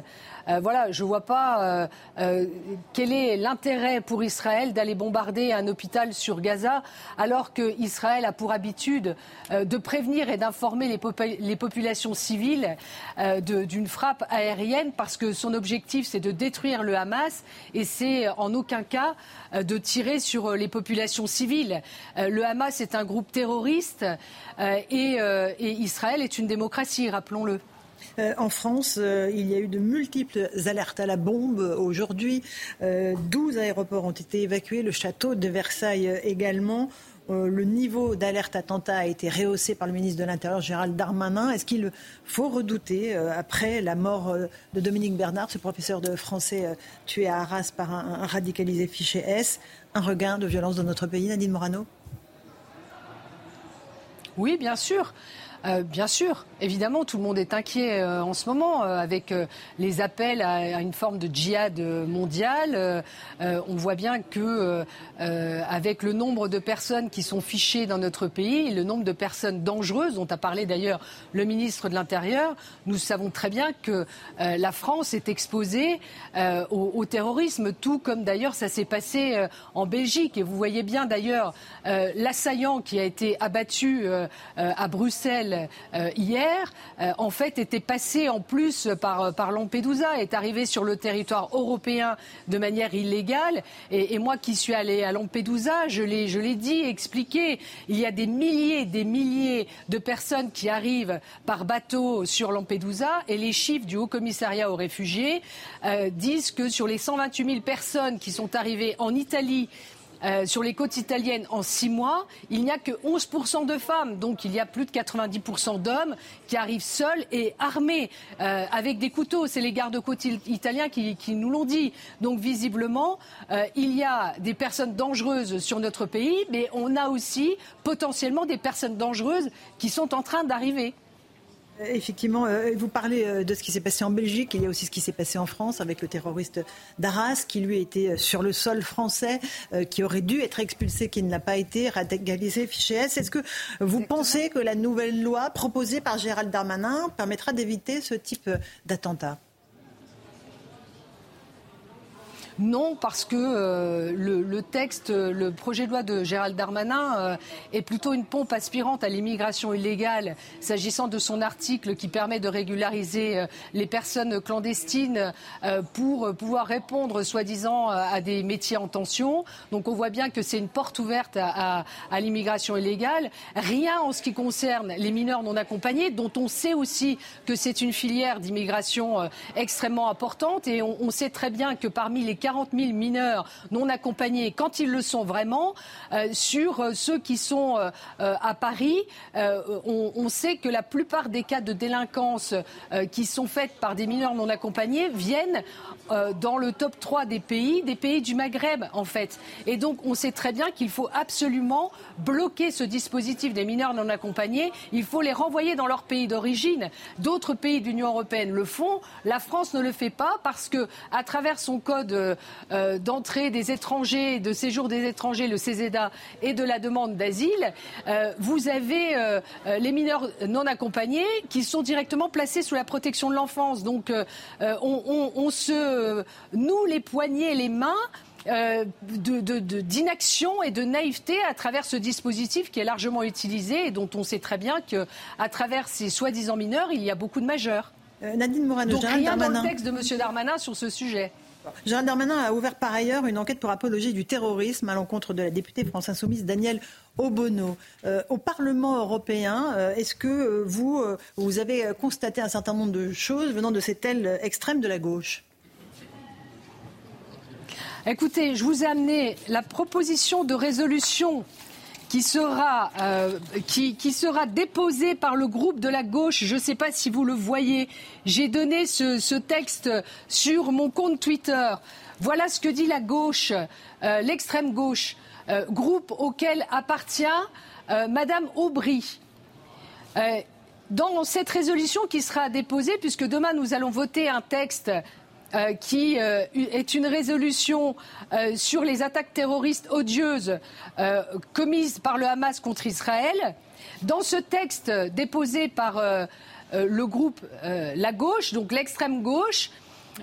Euh, voilà, je ne vois pas euh, euh, quel est l'intérêt pour Israël d'aller bombarder un hôpital sur Gaza, alors qu'Israël a pour habitude de prévenir et d'informer les, populations civiles d'une frappe aérienne, parce que son objectif, c'est de détruire le Hamas, et c'est en aucun cas de tirer sur les populations civiles. le Hamas est un groupe terroriste et Israël est une démocratie, rappelons-le. Euh, en France, euh, il y a eu de multiples alertes à la bombe aujourd'hui. 12 euh, aéroports ont été évacués, le château de Versailles également. le niveau d'alerte attentat a été rehaussé par le ministre de l'Intérieur, Gérald Darmanin. Est-ce qu'il faut redouter, après la mort de Dominique Bernard, ce professeur de français tué à Arras par un, radicalisé fiché S, un regain de violence dans notre pays Nadine Morano? Oui, bien sûr. Euh, bien sûr, évidemment, tout le monde est inquiet euh, en ce moment euh, avec les appels à, une forme de djihad mondial. on voit bien que, avec le nombre de personnes qui sont fichées dans notre pays, le nombre de personnes dangereuses, dont a parlé d'ailleurs le ministre de l'Intérieur, nous savons très bien que la France est exposée au, terrorisme, tout comme d'ailleurs ça s'est passé en Belgique. Et vous voyez bien d'ailleurs l'assaillant qui a été abattu à Bruxelles euh, euh, en fait, était passé en plus par, par Lampedusa, est arrivé sur le territoire européen de manière illégale. Et, moi qui suis allé à Lampedusa, je l'ai, je l'ai dit, expliqué, il y a des milliers, des milliers de personnes qui arrivent par bateau sur Lampedusa et les chiffres du Haut Commissariat aux réfugiés euh, disent que sur les 128 000 personnes qui sont arrivées en Italie euh, sur les côtes italiennes en six mois, il n'y a que 11% de femmes. Donc il y a plus de 90% d'hommes qui arrivent seuls et armés euh, avec des couteaux. C'est les gardes-côtes italiens qui, nous l'ont dit. Donc visiblement, euh, il y a des personnes dangereuses sur notre pays, mais on a aussi potentiellement des personnes dangereuses qui sont en train d'arriver. Euh, effectivement, euh, vous parlez euh, de ce qui s'est passé en Belgique. Il y a aussi ce qui s'est passé en France avec le terroriste d'Arras, qui lui était sur le sol français, qui aurait dû être expulsé, qui ne l'a pas été, radicalisé, fiché S. Est-ce que vous pensez que la nouvelle loi proposée par Gérald Darmanin permettra d'éviter ce type d'attentat? Non, parce que euh, le, texte, le projet de loi de Gérald Darmanin euh, est plutôt une pompe aspirante à l'immigration illégale, s'agissant de son article qui permet de régulariser euh, les personnes clandestines pour pouvoir répondre, soi-disant, à des métiers en tension. Donc on voit bien que c'est une porte ouverte à, l'immigration illégale. Rien en ce qui concerne les mineurs non accompagnés, dont on sait aussi que c'est une filière d'immigration extrêmement importante. Et on, on sait très bien que parmi les 40 000 mineurs non accompagnés, quand ils le sont vraiment, euh, sur euh, ceux qui sont euh, à Paris, on, sait que la plupart des cas de délinquance qui sont faits par des mineurs non accompagnés viennent dans le top 3 des pays, des pays du Maghreb en fait. Et donc on sait très bien qu'il faut absolument bloquer ce dispositif des mineurs non accompagnés. Il faut les renvoyer dans leur pays d'origine. D'autres pays de l'Union européenne le font. La France ne le fait pas parce que, à travers son code euh, d'entrée des étrangers, de séjour des étrangers, le CESEDA, et de la demande d'asile, euh, vous avez euh, les mineurs non accompagnés qui sont directement placés sous la protection de l'enfance. Donc on, se noue les poignets et les mains. d'inaction et de naïveté à travers ce dispositif qui est largement utilisé et dont on sait très bien qu'à travers ces soi-disant mineurs, il y a beaucoup de majeurs. Nadine Morano, Donc rien dans le texte de M. Darmanin sur ce sujet. Gérald Darmanin a ouvert par ailleurs une enquête pour apologie du terrorisme à l'encontre de la députée France Insoumise Danielle Obono. Euh, au Parlement européen, euh, est-ce que euh, vous, vous avez constaté un certain nombre de choses venant de cette aile extrême de la gauche? Écoutez, je vous ai amené la proposition de résolution qui sera, euh, qui, sera déposé par le groupe de la gauche. Je ne sais pas si vous le voyez. J'ai donné ce, texte sur mon compte Twitter. Voilà ce que dit la gauche, euh, l'extrême gauche, euh, groupe auquel appartient Madame Aubry. Dans cette résolution qui sera déposée, puisque demain nous allons voter un texte euh, qui euh, est une résolution euh, sur les attaques terroristes odieuses commises par le Hamas contre Israël. Dans ce texte déposé par le groupe La Gauche, donc l'extrême gauche,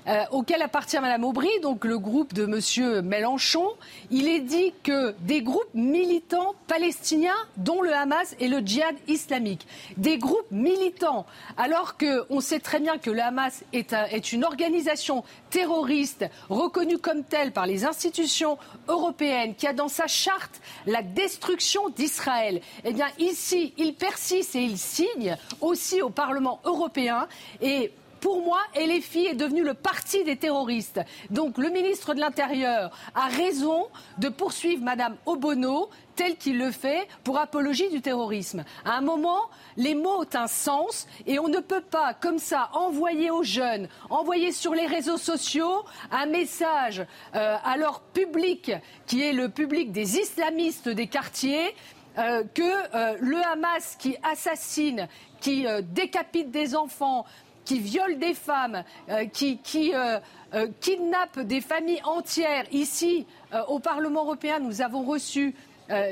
euh, auquel appartient Mme Aubry, donc le groupe de M. Mélenchon, il est dit que des groupes militants palestiniens, dont le Hamas et le djihad islamique, des groupes militants, alors qu'on sait très bien que le Hamas est, est une organisation terroriste reconnue comme telle par les institutions européennes, qui a dans sa charte la destruction d'Israël, eh bien ici, il persiste et il signe aussi au Parlement européen. Et pour moi, LFI est devenu le parti des terroristes. Donc le ministre de l'Intérieur a raison de poursuivre Madame Obono tel qu'il le fait pour apologie du terrorisme. À un moment, les mots ont un sens et on ne peut pas, comme ça, envoyer aux jeunes, envoyer sur les réseaux sociaux un message euh, à leur public, qui est le public des islamistes des quartiers, euh, que euh, le Hamas qui assassine, qui décapite des enfants, qui violent des femmes, euh, qui, euh, euh, kidnappent des familles entières. Ici, au Parlement européen, nous avons reçu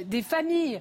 des familles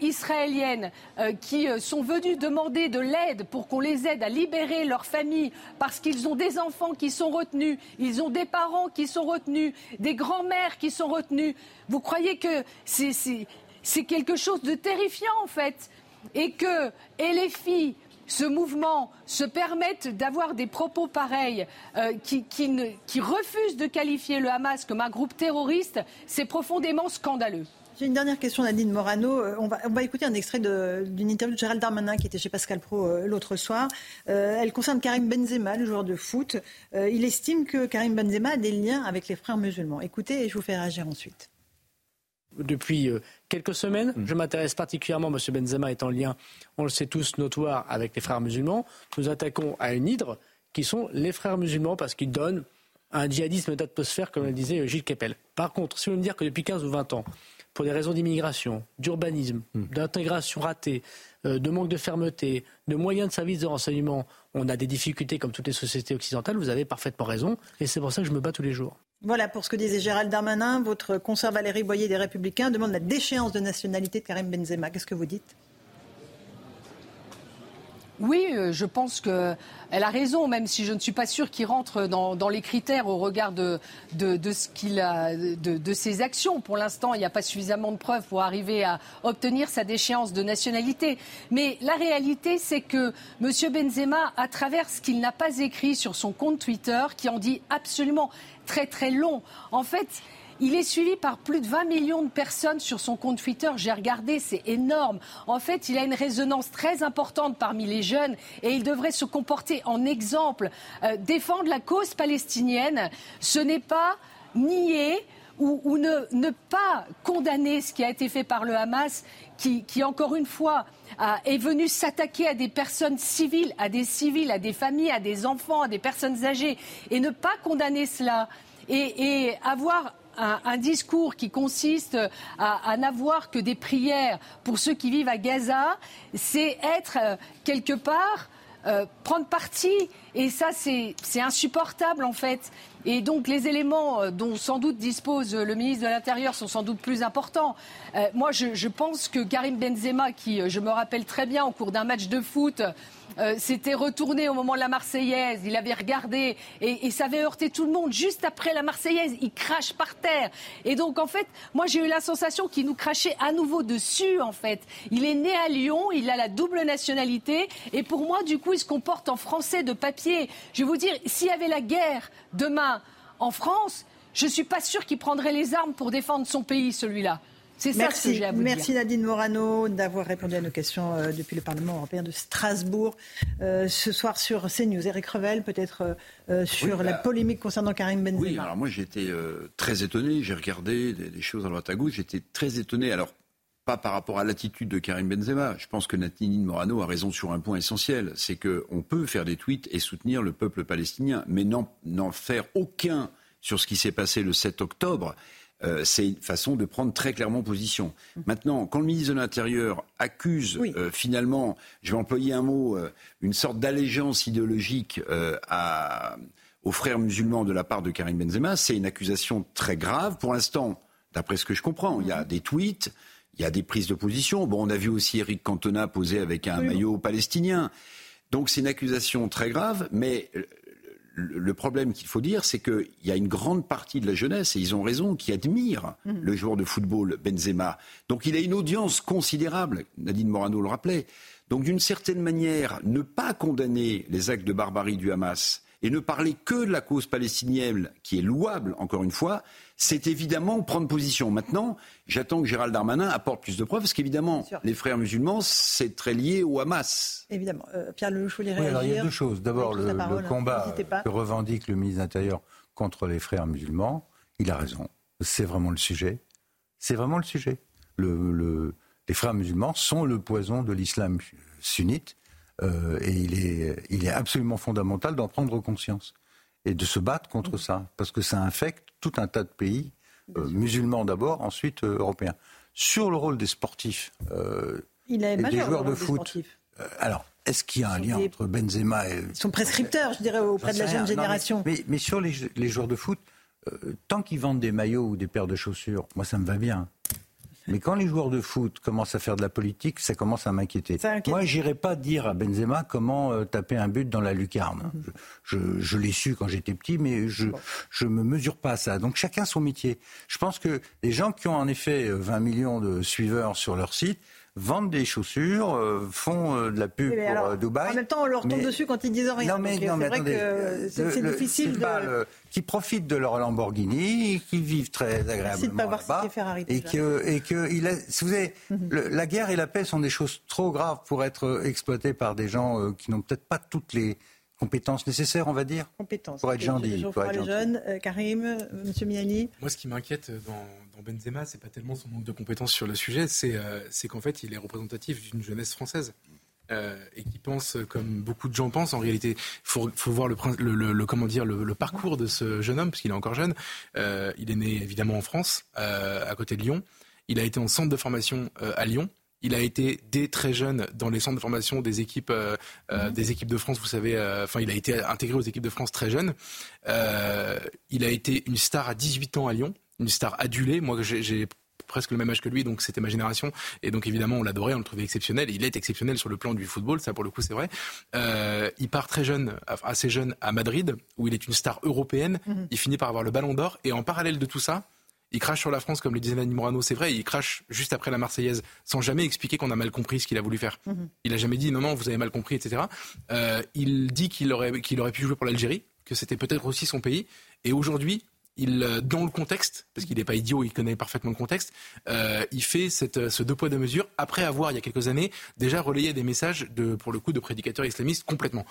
israéliennes qui sont venues demander de l'aide pour qu'on les aide à libérer leurs familles parce qu'ils ont des enfants qui sont retenus, ils ont des parents qui sont retenus, des grands-mères qui sont retenues. Vous croyez que c'est quelque chose de terrifiant en fait et que et les filles ce mouvement se permette d'avoir des propos pareils euh, qui, refusent de qualifier le Hamas comme un groupe terroriste, c'est profondément scandaleux. J'ai une dernière question, Nadine Morano. Euh, on va, écouter un extrait d'une interview de Gérald Darmanin qui était chez Pascal Pro euh, l'autre soir. elle concerne Karim Benzema, le joueur de foot. il estime que Karim Benzema a des liens avec les frères musulmans. Écoutez et je vous fais réagir ensuite. Depuis quelques semaines. Mm. Je m'intéresse particulièrement, M. Benzema est en lien, on le sait tous, notoire avec les frères musulmans. Nous attaquons à une hydre qui sont les frères musulmans parce qu'ils donnent un djihadisme d'atmosphère, comme le disait Gilles Kepel. Par contre, si vous me dire que depuis 15 ou 20 ans, pour des raisons d'immigration, d'urbanisme, hmm. d'intégration ratée, euh, de manque de fermeté, de moyens de services de renseignement, on a des difficultés comme toutes les sociétés occidentales, vous avez parfaitement raison, et c'est pour ça que je me bats tous les jours. Voilà pour ce que disait Gérald Darmanin. Votre consoeur Valérie Boyer des Républicains demande la déchéance de nationalité de Karim Benzema. Qu'est-ce que vous dites? Oui, euh, je pense qu'elle a raison, même si je ne suis pas sûre qu'il rentre dans, les critères au regard de, ce a, de, ses actions. Pour l'instant, il n'y a pas suffisamment de preuves pour arriver à obtenir sa déchéance de nationalité. Mais la réalité, c'est que M. Benzema, à travers ce qu'il n'a pas écrit sur son compte Twitter, qui en dit absolument très très long, en fait, il est suivi par plus de 20 millions de personnes sur son compte Twitter. J'ai regardé, c'est énorme. En fait, il a une résonance très importante parmi les jeunes et il devrait se comporter en exemple. Euh, défendre la cause palestinienne, ce n'est pas nier ou, ne, pas condamner ce qui a été fait par le Hamas, qui, encore une fois, est venu s'attaquer à des personnes civiles, à des civils, à des familles, à des enfants, à des personnes âgées, et ne pas condamner cela. et avoir un, discours qui consiste à, n'avoir que des prières pour ceux qui vivent à Gaza, c'est être euh, quelque part euh, prendre parti. Et ça, c'est insupportable, en fait. Et donc, les éléments euh, dont sans doute dispose le ministre de l'Intérieur sont sans doute plus importants. moi, je, je, pense que Karim Benzema, qui, je me rappelle très bien, au cours d'un match de foot, euh, s'était retourné au moment de la Marseillaise, il avait regardé et, ça avait heurté tout le monde. Juste après la Marseillaise, il crache par terre. Et donc, en fait, moi, j'ai eu la sensation qu'il nous crachait à nouveau dessus, en fait. Il est né à Lyon, il a la double nationalité et pour moi, du coup, il se comporte en français de papier. Je vais vous dire, s'il y avait la guerre demain en France, je ne suis pas sûr qu'il prendrait les armes pour défendre son pays, celui-là. C'est ça Merci. que j'ai à vous Merci Nadine Morano d'avoir répondu à nos questions euh, depuis le Parlement européen de Strasbourg. Euh, ce soir sur CNews, Eric Revel, peut-être euh, sur la bah, polémique concernant Karim Benzema. Oui, alors moi j'étais très étonné, j'ai regardé des, choses à droite à gauche, j'étais très étonné. Alors pas par rapport à l'attitude de Karim Benzema. Je pense que Nadine Morano a raison sur un point essentiel, c'est qu'on peut faire des tweets et soutenir le peuple palestinien, mais n'en faire aucun sur ce qui s'est passé le 7 octobre euh, c'est une façon de prendre très clairement position. Maintenant, quand le ministre de l'Intérieur accuse euh, finalement, je vais employer un mot, euh, une sorte d'allégeance idéologique aux frères musulmans de la part de Karim Benzema, c'est une accusation très grave. Pour l'instant, d'après ce que je comprends, il y a des tweets, il y a des prises de position. Bon, on a vu aussi Eric Cantona poser avec un maillot palestinien. Donc c'est une accusation très grave, mais le problème qu'il faut dire, c'est qu'il y a une grande partie de la jeunesse, et ils ont raison, qui admire mmh. le joueur de football Benzema. Donc il a une audience considérable, Nadine Morano le rappelait. Donc d'une certaine manière, ne pas condamner les actes de barbarie du Hamas et ne parler que de la cause palestinienne, qui est louable, encore une fois, c'est évidemment prendre position. Maintenant, j'attends que Gérald Darmanin apporte plus de preuves, parce qu'évidemment, les frères musulmans, c'est très lié au Hamas. Évidemment. Euh, Pierre Lelouch voulait réagir. alors il y a deux choses. D'abord, le, combat que revendique le ministre de l'Intérieur contre les frères musulmans, il a raison. C'est vraiment le sujet. C'est vraiment le sujet. les frères musulmans sont le poison de l'islam sunnite. Euh, et il est, il est absolument fondamental d'en prendre conscience et de se battre contre ça, parce que ça infecte tout un tas de pays, euh, musulmans d'abord, ensuite euh, européens. Sur le rôle des sportifs il et des joueurs de foot, alors, est-ce qu'il y a un lien entre Benzema et... Ils sont prescripteurs, je dirais, auprès de la jeune génération. mais, mais, sur les, les, joueurs de foot, tant qu'ils vendent des maillots ou des paires de chaussures, moi ça me va bien. Mais quand les joueurs de foot commencent à faire de la politique, ça commence à m'inquiéter. Moi, j'irai pas dire à Benzema comment euh, taper un but dans la lucarne. Mhm. Je, je, l'ai su quand j'étais petit, mais je ne me mesure pas à ça. Donc chacun son métier. Je pense que les gens qui ont en effet 20 euh, millions de suiveurs sur leur site, vendent des chaussures, euh, font euh, de la pub pour euh, Dubaï. En même temps, on leur tombe dessus quand ils disent rien. Non, mais, mais vrai que c'est difficile de... qui profitent de leur Lamborghini, qui vivent très agréablement là-bas, et que, et que il a, vous savez, mhm. la guerre et la paix sont des choses trop graves pour être exploitées par des gens qui n'ont peut-être pas toutes les compétences nécessaires, on va dire Compétences. Pour être gentil. Pour être les jeunes. Karim, Monsieur Miani Moi, ce qui m'inquiète dans, dans Benzema, c'est pas tellement son manque de compétences sur le sujet, c'est c'est qu'en fait, il est représentatif d'une jeunesse française. Euh, et qui pense comme beaucoup de gens pensent. En réalité, il faut, faut, voir le, le, le, comment dire le, parcours de ce jeune homme, parce qu'il est encore jeune. Euh, il est né évidemment en France, euh, à côté de Lyon. Il a été en centre de formation euh, à Lyon. Il a été dès très jeune dans les centres de formation des équipes, euh, euh des équipes de France. Vous savez, enfin, il a été intégré aux équipes de France très jeune. il a été une star à 18 ans à Lyon, une star adulée. Moi, j'ai presque le même âge que lui, donc c'était ma génération. Et donc évidemment, on l'adorait, on le trouvait exceptionnel. Il est exceptionnel sur le plan du football, ça pour le coup c'est vrai. Euh, il part très jeune, assez jeune, à Madrid, où il est une star européenne. Mhm. Il finit par avoir le Ballon d'Or. Et en parallèle de tout ça, il crache sur la France, comme le disait Nani Morano, c'est vrai, il crache juste après la Marseillaise, sans jamais expliquer qu'on a mal compris ce qu'il a voulu faire. Mhm. Il a jamais dit non, non, vous avez mal compris, etc. Euh, il dit qu'il aurait, qu'il aurait pu jouer pour l'Algérie, que c'était peut-être aussi son pays. Et aujourd'hui, il, euh, dans le contexte, parce qu'il n'est pas idiot, il connaît parfaitement le contexte, euh, il fait cette, ce deux poids deux mesures après avoir, il y a quelques années, déjà relayé des messages de, pour le coup, de prédicateurs islamistes complètement.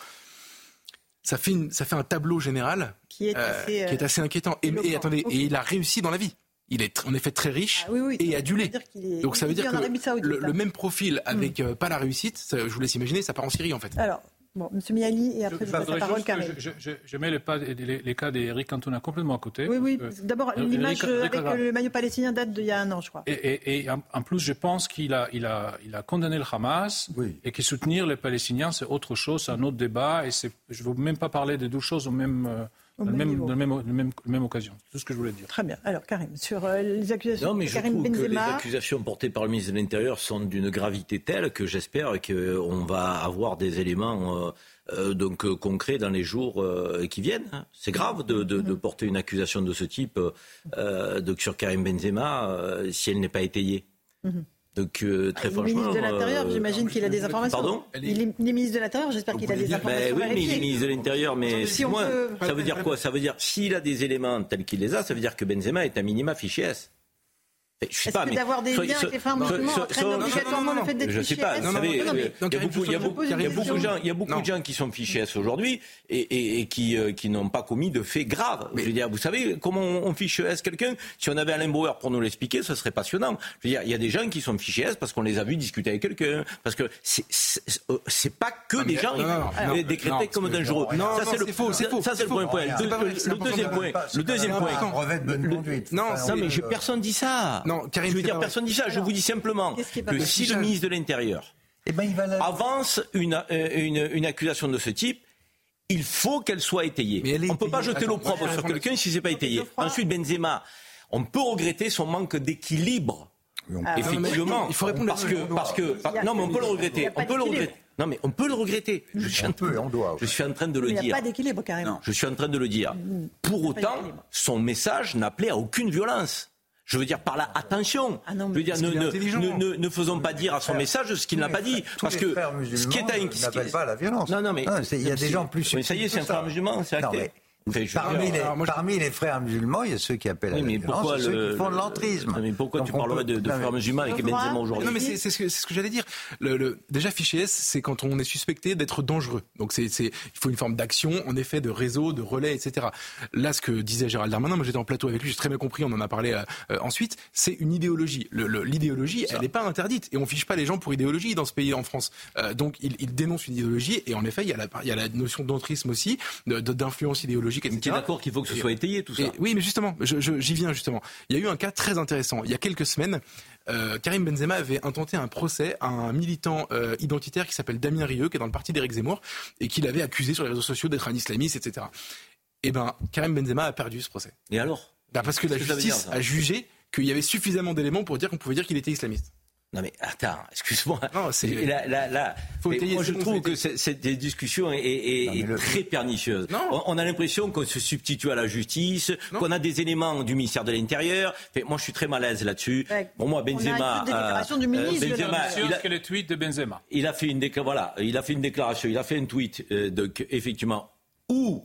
Ça fait, une, ça fait un tableau général qui est euh, assez, qui est assez inquiétant. Et, et, attendez, et il a réussi dans la vie. Il est en effet très riche ah et adulé. Donc ça veut dire que le, le, même profil avec mm. pas la réussite, ça, je vous laisse imaginer, ça part en Syrie en fait. Alors, Bon, M. Miali, et après je, je passe la parole Karim. Je, je, je, mets les, pas, les, les cas d'Eric Cantona complètement à côté. Oui, oui. D'abord, l'image avec le maillot palestinien date d'il y a un an, je crois. Et, et, et en, plus, je pense qu'il a, il a, il a condamné le Hamas oui. et que soutenir les Palestiniens, c'est autre chose, c'est un autre débat. Et je ne veux même pas parler des deux choses au même... Dans, le même, dans même, même, même, occasion. C'est tout ce que je voulais dire. Très bien. Alors, Karim, sur euh, les accusations non, mais de Karim je trouve Que les accusations portées par le ministre de l'Intérieur sont d'une gravité telle que j'espère qu'on va avoir des éléments. Euh, euh, donc euh, concrets dans les jours euh, qui viennent. Hein. C'est grave de, de, de, porter une accusation de ce type euh, de, sur Karim Benzema si elle n'est pas étayée. Mhm. Donc euh, très ah, franchement. Il est ministre de l'Intérieur, j'imagine qu'il a des informations. Pardon Il est ministre de l'Intérieur, j'espère qu'il a des informations. Ben, oui, mais il est ministre de l'Intérieur, mais si moi, peut... ça veut dire quoi? Ça veut dire s'il a des éléments tels qu'il les a, ça veut dire que Benzema est un minima fichier S. Je sais pas, mais d'avoir des liens avec les entraîne obligatoirement le fait d'être Je sais pas. Vous savez, il y a beaucoup, de gens, il y a beaucoup de gens qui sont fichés S aujourd'hui et, et, et qui euh, qui n'ont pas commis de faits graves. Je veux dire, vous savez comment on, fiche S quelqu'un Si on avait Alain Bauer pour nous l'expliquer, ce serait passionnant. Je veux dire, il y a des gens qui sont fichés S parce qu'on les a vus discuter avec quelqu'un, parce que c'est pas que des gens décrétés comme dangereux. Ça c'est le faux, c'est faux. Ça c'est le premier point. Le deuxième point, le deuxième point. Non, mais personne dit ça. Non, Karim, je veux dire, personne ne dit ça. Je vous dis simplement que si le ministre de l'Intérieur eh ben, avance une, euh, une, une accusation de ce type, il faut qu'elle soit étayée. on ne peut pas jeter l'eau propre sur quelqu'un si ce n'est pas étayé. Ensuite, Benzema, on peut regretter son manque d'équilibre. Effectivement, il faut répondre parce que parce que non mais on peut le regretter, on peut le regretter. Non mais on peut le regretter. Je suis, on peut, on doit. Je suis en train de le dire. Il n'y a pas d'équilibre carrément. Je suis en train de le dire. Pour autant, son message n'appelait à aucune violence. Je veux dire par là, attention. Ah je veux dire, ne, ne, ne, faisons pas dire à son message ce qu'il n'a pas dit. Parce que ce qui est à une... pas la violence. Non, non, mais. Il y a des gens plus. Mais ça y est, c'est un frère musulman, c'est acté. Parmi, les, parmi, les, frères musulmans, il y a ceux qui appellent à la violence, ceux qui font de l'entrisme. Mais pourquoi tu parles de, de frères musulmans avec Benzema aujourd'hui Non, mais c'est ce que, ce que j'allais dire. Le, le, déjà, fichier S, c'est quand on est suspecté d'être dangereux. Donc, c'est il faut une forme d'action, en effet, de réseau, de relais, etc. Là, ce que disait Gérald Darmanin, moi j'étais en plateau avec lui, j'ai très bien compris, on en a parlé euh, euh ensuite, c'est une idéologie. L'idéologie, elle n'est pas interdite. Et on fiche pas les gens pour idéologie dans ce pays, en France. Euh, donc, il, il, dénonce une idéologie, et en effet, il y a la, il y a la notion d'entrisme aussi, d'influence idéologique, etc. d'accord qu'il faut que ce soit étayé tout ça. oui, mais justement, j'y viens justement. Il y a eu un cas très intéressant. Il y a quelques semaines, euh, Karim Benzema avait intenté un procès à un militant euh, identitaire qui s'appelle Damien Rieu, qui est dans le parti d'Éric Zemmour, et qui l'avait accusé sur les réseaux sociaux d'être un islamiste, etc. Eh ben, Karim Benzema a perdu ce procès. Et alors? Bah Parce que la justice a jugé qu'il y avait suffisamment d'éléments pour dire qu'on pouvait dire qu'il était islamiste. Non mais attends, excuse-moi. Non, c'est là, là, moi je trouve que cette discussion est, est, très pernicieuse. On, a l'impression qu'on se substitue à la justice, qu'on a des éléments du ministère de l'Intérieur. Moi, je suis très malaise là-dessus. Pour moi, Benzema, on a une du ministre euh, Benzema, il a, le tweet de Benzema. Il a fait une voilà, il a fait une déclaration, il a fait un tweet, euh, donc effectivement où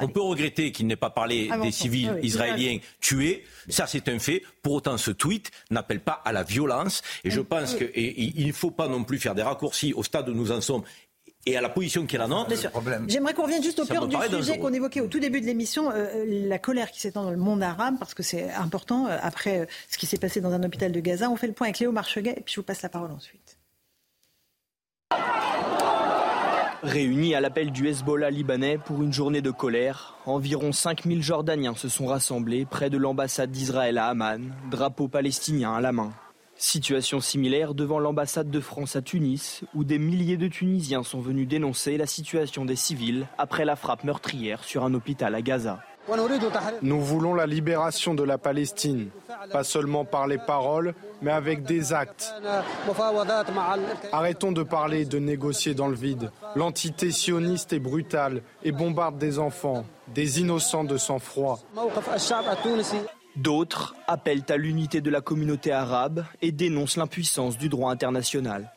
on peut regretter qu'il n'ait pas parlé des civils israéliens tués. Ça, c'est un fait. Pour autant, ce tweet n'appelle pas à la violence. Et je pense qu'il ne faut pas non plus faire des raccourcis au stade où nous en sommes et à la position qui est la nôtre. J'aimerais qu'on revienne juste au cœur du sujet qu'on évoquait au tout début de l'émission, euh, la colère qui s'étend dans le monde arabe, parce que c'est important, euh, après euh, ce qui s'est passé dans un hôpital de Gaza. On fait le point avec Léo Marcheguet, et puis je vous passe la parole ensuite. Réunis à l'appel du Hezbollah libanais pour une journée de colère, environ 5000 Jordaniens se sont rassemblés près de l'ambassade d'Israël à Amman, drapeau palestinien à la main. Situation similaire devant l'ambassade de France à Tunis, où des milliers de Tunisiens sont venus dénoncer la situation des civils après la frappe meurtrière sur un hôpital à Gaza. Nous voulons la libération de la Palestine, pas seulement par les paroles, mais avec des actes. Arrêtons de parler et de négocier dans le vide. L'entité sioniste est brutale et bombarde des enfants, des innocents de sang-froid. D'autres appellent à l'unité de la communauté arabe et dénoncent l'impuissance du droit international.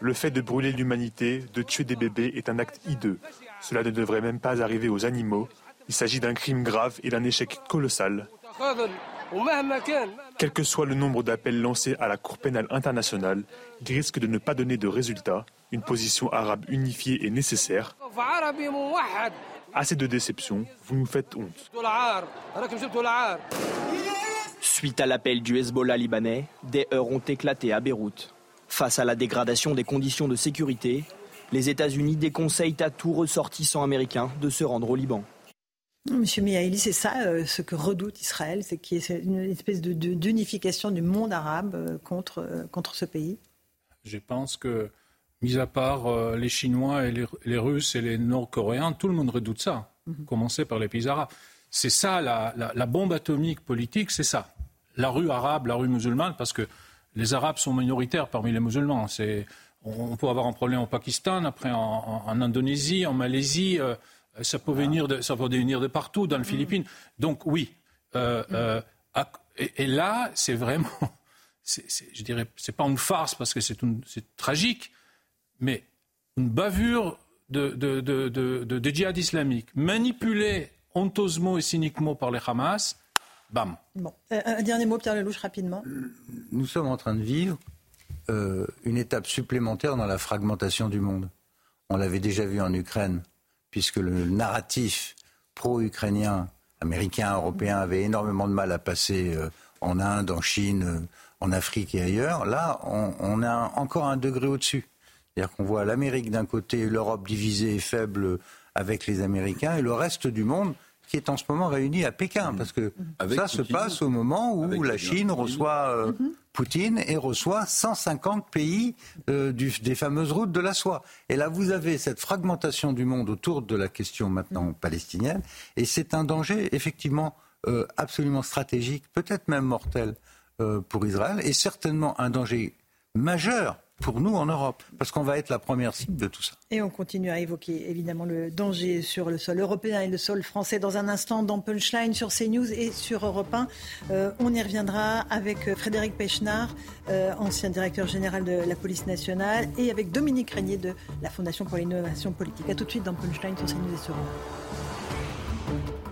Le fait de brûler l'humanité, de tuer des bébés est un acte hideux. Cela ne devrait même pas arriver aux animaux. Il s'agit d'un crime grave et d'un échec colossal. Quel que soit le nombre d'appels lancés à la Cour pénale internationale, il risque de ne pas donner de résultat. Une position arabe unifiée est nécessaire. Assez de déception, vous nous faites honte. Suite à l'appel du Hezbollah libanais, des heurts ont éclaté à Beyrouth. Face à la dégradation des conditions de sécurité, les États-Unis déconseillent à tout ressortissant américain de se rendre au Liban. Monsieur Miaili, c'est ça euh, ce que redoute Israël, c'est qu'il y ait une espèce d'unification du monde arabe euh, contre, euh, contre ce pays Je pense que mis à part euh, les Chinois et les, Russes et les Nord-Coréens, tout le monde redoute ça, mhm. commencer par les pays arabes. C'est ça, la, bombe atomique politique, c'est ça. La rue arabe, la rue musulmane, parce que les Arabes sont minoritaires parmi les musulmans. On, peut avoir un problème au Pakistan, après en, Indonésie, en Malaisie, euh, ça, peut venir de, ça peut venir de partout, dans les mhm. Philippines. Donc oui, euh, mhm. et, là, c'est vraiment, [laughs] je dirais, c'est pas une farce parce que c'est tragique, mais une bavure de, de, de, djihad islamique manipulée honteusement et cyniquement par les Hamas, bam. Bon. Euh, un dernier mot, Pierre Lelouch, rapidement. Nous sommes en train de vivre euh, une étape supplémentaire dans la fragmentation du monde. On l'avait déjà vu en Ukraine, puisque le narratif pro-ukrainien, américain, européen, avait énormément de mal à passer euh, en Inde, en Chine, en Afrique et ailleurs. Là, on, on a encore un degré au-dessus. C'est-à-dire qu'on voit l'Amérique d'un côté, l'Europe divisée et faible avec les Américains, et le reste du monde qui est en ce moment réuni à Pékin, mmh. parce que ça se passe au moment où la Chine reçoit euh, mmh. Poutine et reçoit 150 pays euh, des fameuses routes de la soie. Et là, vous avez cette fragmentation du monde autour de la question maintenant mmh. palestinienne, et c'est un danger effectivement euh, absolument stratégique, peut-être même mortel pour Israël, et certainement un danger majeur pour nous en Europe, parce qu'on va être la première cible de tout ça. Et on continue à évoquer évidemment le danger sur le sol européen et le sol français dans un instant dans Punchline sur CNews et sur Europe 1. Euh, on y reviendra avec Frédéric Pechnard, euh, ancien directeur général de la police nationale, et avec Dominique Régnier de la Fondation pour l'innovation politique. A tout de suite dans Punchline sur CNews et sur Europe 1.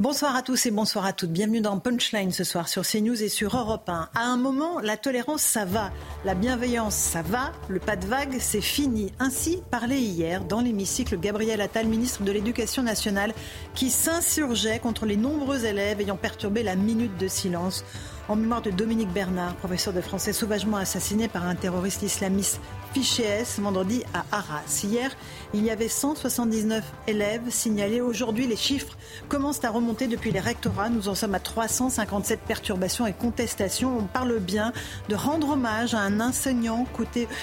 Bonsoir à tous et bonsoir à toutes. Bienvenue dans Punchline ce soir sur CNews et sur Europe 1. À un moment, la tolérance, ça va. La bienveillance, ça va. Le pas de vague, c'est fini. Ainsi parlait hier dans l'hémicycle Gabriel Attal, ministre de l'Éducation nationale, qui s'insurgeait contre les nombreux élèves ayant perturbé la minute de silence en mémoire de Dominique Bernard, professeur de français sauvagement assassiné par un terroriste islamiste fiché S vendredi à Arras. Hier, il y avait 179 élèves signalés. Aujourd'hui, les chiffres commencent à remonter depuis les rectorats. Nous en sommes à 357 perturbations et contestations. On parle bien de rendre hommage à un enseignant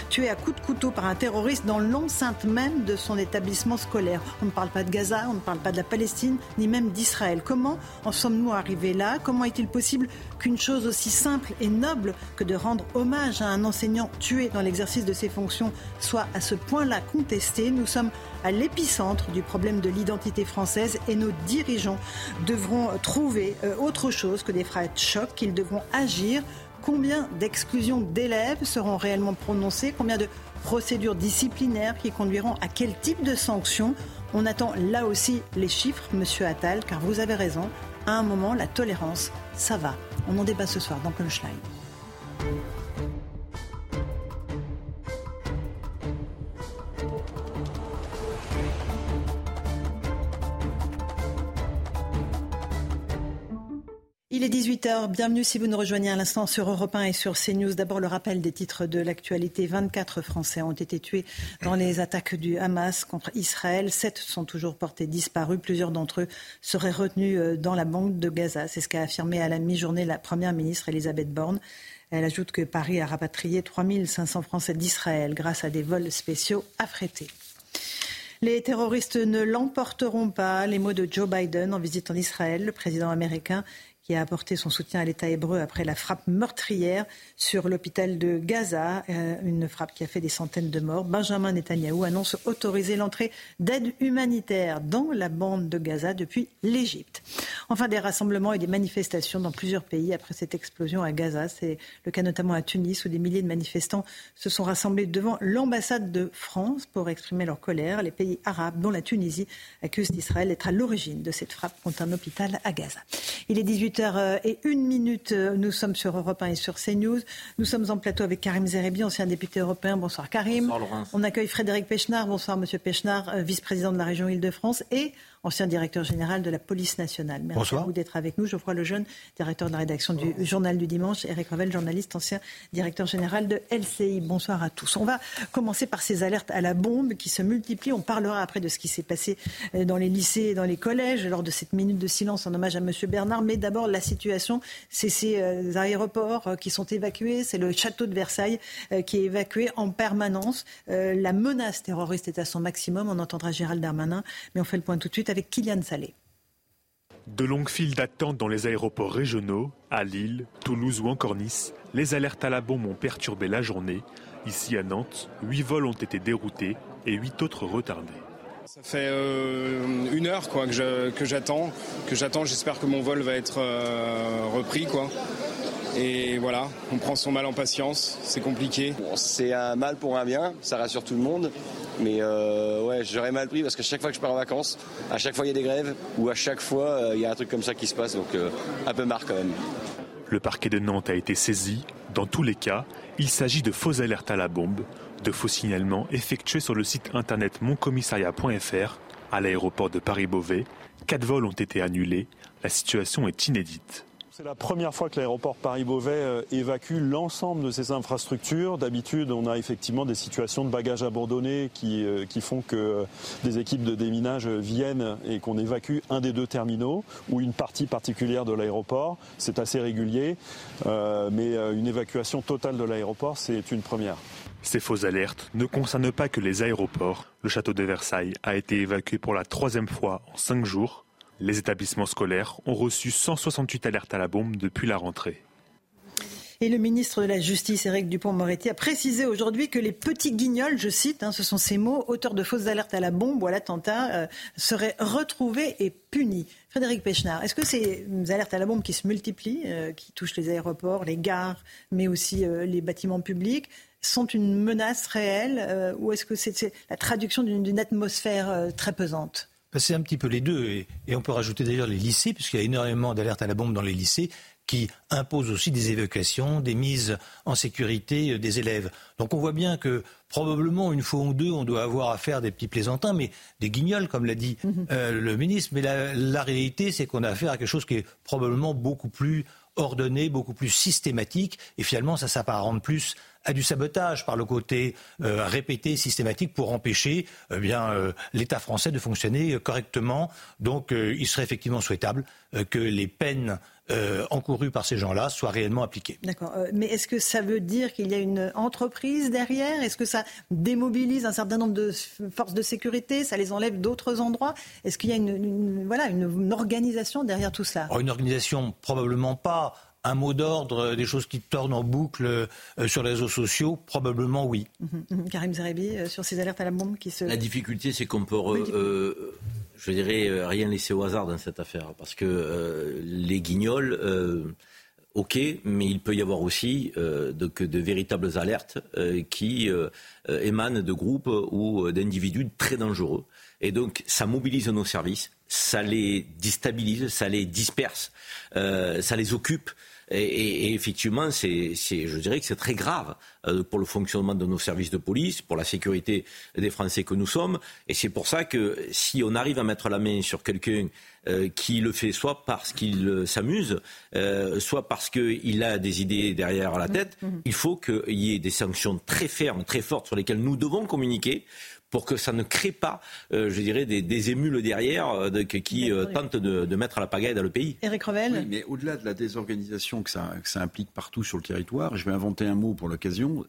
tué à coups de couteau par un terroriste dans l'enceinte même de son établissement scolaire. On ne parle pas de Gaza, on ne parle pas de la Palestine, ni même d'Israël. Comment en sommes-nous arrivés là? Comment est-il possible qu'une chose aussi simple et noble que de rendre hommage à un enseignant tué dans l'exercice de ses fonctions soit à ce point-là contestée? Nous sommes à l'épicentre du problème de l'identité française et nos dirigeants devront trouver euh, autre chose que des phrases choc, qu'ils devront agir. Combien d'exclusions d'élèves seront réellement prononcées? Combien de procédures disciplinaires qui conduiront à quel type de sanctions? On attend là aussi les chiffres, monsieur Attal, car vous avez raison. À un moment, la tolérance, ça va. On en débat ce soir dans Punchline. Il est 18h, bienvenue si vous nous rejoignez à l'instant sur Europe 1 et sur CNews. D'abord le rappel des titres de l'actualité. 24 Français ont été tués dans les attaques du Hamas contre Israël. Sept sont toujours portés disparus. Plusieurs d'entre eux seraient retenus euh, dans la bande de Gaza. C'est ce qu'a affirmé à la mi-journée la Première ministre Elisabeth Borne. Elle ajoute que Paris a rapatrié 3500 Français d'Israël grâce à des vols spéciaux affrétés. Les terroristes ne l'emporteront pas. Les mots de Joe Biden en visite en Israël. Le président américain qui a apporté son soutien à l'État hébreu après la frappe meurtrière sur l'hôpital de Gaza, euh, une frappe qui a fait des centaines de morts. Benjamin Netanyahou annonce autoriser l'entrée d'aide humanitaire dans la bande de Gaza depuis l'Égypte. Enfin, des rassemblements et des manifestations dans plusieurs pays après cette explosion à Gaza. C'est le cas notamment à Tunis où des milliers de manifestants se sont rassemblés devant l'ambassade de France pour exprimer leur colère. Les pays arabes, dont la Tunisie, accusent d'Israël d'être à l'origine de cette frappe contre un hôpital à Gaza. Il est 18 h et une minute. Nous sommes sur Europe 1 et sur CNews. Nous sommes en plateau avec Karim Zerebi, ancien député européen. Bonsoir Karim. Bonsoir On accueille Frédéric Pechnard. Bonsoir Monsieur Pechnard, euh, vice-président de la région Île-de-France. Et ancien directeur général de la police nationale. Merci à vous d'être avec nous. Geoffroy Lejeune, directeur de la rédaction du Journal du Dimanche. Eric Revel, journaliste, ancien directeur général de LCI. Bonsoir à tous. On va commencer par ces alertes à la bombe qui se multiplient. On parlera après de ce qui s'est passé euh, dans les lycées et dans les collèges lors de cette minute de silence en hommage à M. Bernard. Mais d'abord, la situation, c'est ces euh, aéroports euh, qui sont évacués. C'est le château de Versailles qui est évacué en permanence. La menace terroriste est à son maximum. On entendra Gérald Darmanin. Mais on fait le point tout de suite avec Kylian Salé. De longues files d'attente dans les aéroports régionaux, à Lille, Toulouse ou encore Nice, les alertes à la bombe ont perturbé la journée. Ici à Nantes, 8 vols ont été déroutés et 8 autres retardés. Ça fait euh, une heure quoi, que j'attends, que j'attends. J'espère que mon vol va être euh, repris. Quoi. Et voilà, on prend son mal en patience, c'est compliqué. c'est un mal pour un bien, ça rassure tout le monde. Mais euh, ouais, j'aurais mal pris parce qu'à chaque fois que je pars en vacances, à chaque fois il y a des grèves ou à chaque fois euh, il y a un truc comme ça qui se passe, donc euh, un peu marre quand même. Le parquet de Nantes a été saisi. Dans tous les cas, il s'agit de fausses alertes à la bombe, de faux signalements effectués sur le site internet moncommissariat.fr à l'aéroport de Paris-Beauvais. Quatre vols ont été annulés. La situation est inédite. C'est la première fois que l'aéroport Paris-Beauvais euh, évacue l'ensemble de ses infrastructures. D'habitude, on a effectivement des situations de bagages abandonnés qui, euh, font que euh, des équipes de déminage viennent et qu'on évacue un des deux terminaux ou une partie particulière de l'aéroport. C'est assez régulier, mais une évacuation totale de l'aéroport, c'est une première. Ces fausses alertes ne concernent pas que les aéroports. Le château de Versailles a été évacué pour la troisième fois en cinq jours. Les établissements scolaires ont reçu 168 alertes à la bombe depuis la rentrée. Et le ministre de la Justice, Éric Dupont-Moretti, a précisé aujourd'hui que les petits guignols, je cite, hein, ce sont ces mots, auteurs de fausses alertes à la bombe ou à l'attentat, euh, seraient retrouvés et punis. Frédéric Pechnard, est-ce que ces alertes à la bombe qui se multiplient, euh, qui touchent les aéroports, les gares, mais aussi euh, les bâtiments publics, sont une menace réelle ou est-ce que c'est la traduction d'une atmosphère très pesante? C'est un petit peu les deux. Et, on peut rajouter d'ailleurs les lycées, puisqu'il y a énormément d'alertes à la bombe dans les lycées qui imposent aussi des évacuations, des mises en sécurité euh, des élèves. Donc on voit bien que probablement une fois ou deux, on doit avoir à faire des petits plaisantins, mais des guignols, comme l'a dit mhm. euh, le ministre. Mais la, la réalité, c'est qu'on a affaire à quelque chose qui est probablement beaucoup plus ordonné, beaucoup plus systématique, et finalement, ça s'apparente plus à du sabotage par le côté euh, répété, systématique, pour empêcher eh bien euh, l'État français de fonctionner correctement. Donc, euh, il serait effectivement souhaitable que les peines encourues par ces gens-là soient réellement appliquées. D'accord. mais est-ce que ça veut dire qu'il y a une entreprise derrière? Est-ce que ça démobilise un certain nombre de forces de sécurité? Ça les enlève d'autres endroits? Est-ce qu'il y a une, voilà, une, organisation derrière tout ça Une organisation, probablement pas un mot d'ordre, des choses qui tournent en boucle euh, sur les réseaux sociaux? Probablement oui. Mhm, mhm. Karim Zerebi, euh, sur ces alertes à la bombe qui se... La difficulté, c'est qu'on peut, euh, je dirais, rien laisser au hasard dans cette affaire. Parce que les guignols... Ok, mais il peut y avoir aussi de, de, véritables alertes qui émanent de groupes ou d'individus très dangereux. Et donc, ça mobilise nos services, ça les déstabilise, ça les disperse, ça les occupe. Et, effectivement, c'est, je dirais que c'est très grave euh, pour le fonctionnement de nos services de police, pour la sécurité des Français que nous sommes. Et c'est pour ça que si on arrive à mettre la main sur quelqu'un euh, qui le fait soit parce qu'il euh, s'amuse, soit parce qu'il a des idées derrière la tête, mmh, mmh. il faut qu'il y ait des sanctions très fermes, très fortes sur lesquelles nous devons communiquer pour que ça ne crée pas, euh, je dirais, des, émules derrière euh, qui euh, tentent de, mettre à la pagaille dans le pays. Éric Revel oui, Mais au-delà de la désorganisation que ça, implique partout sur le territoire, je vais inventer un mot pour l'occasion,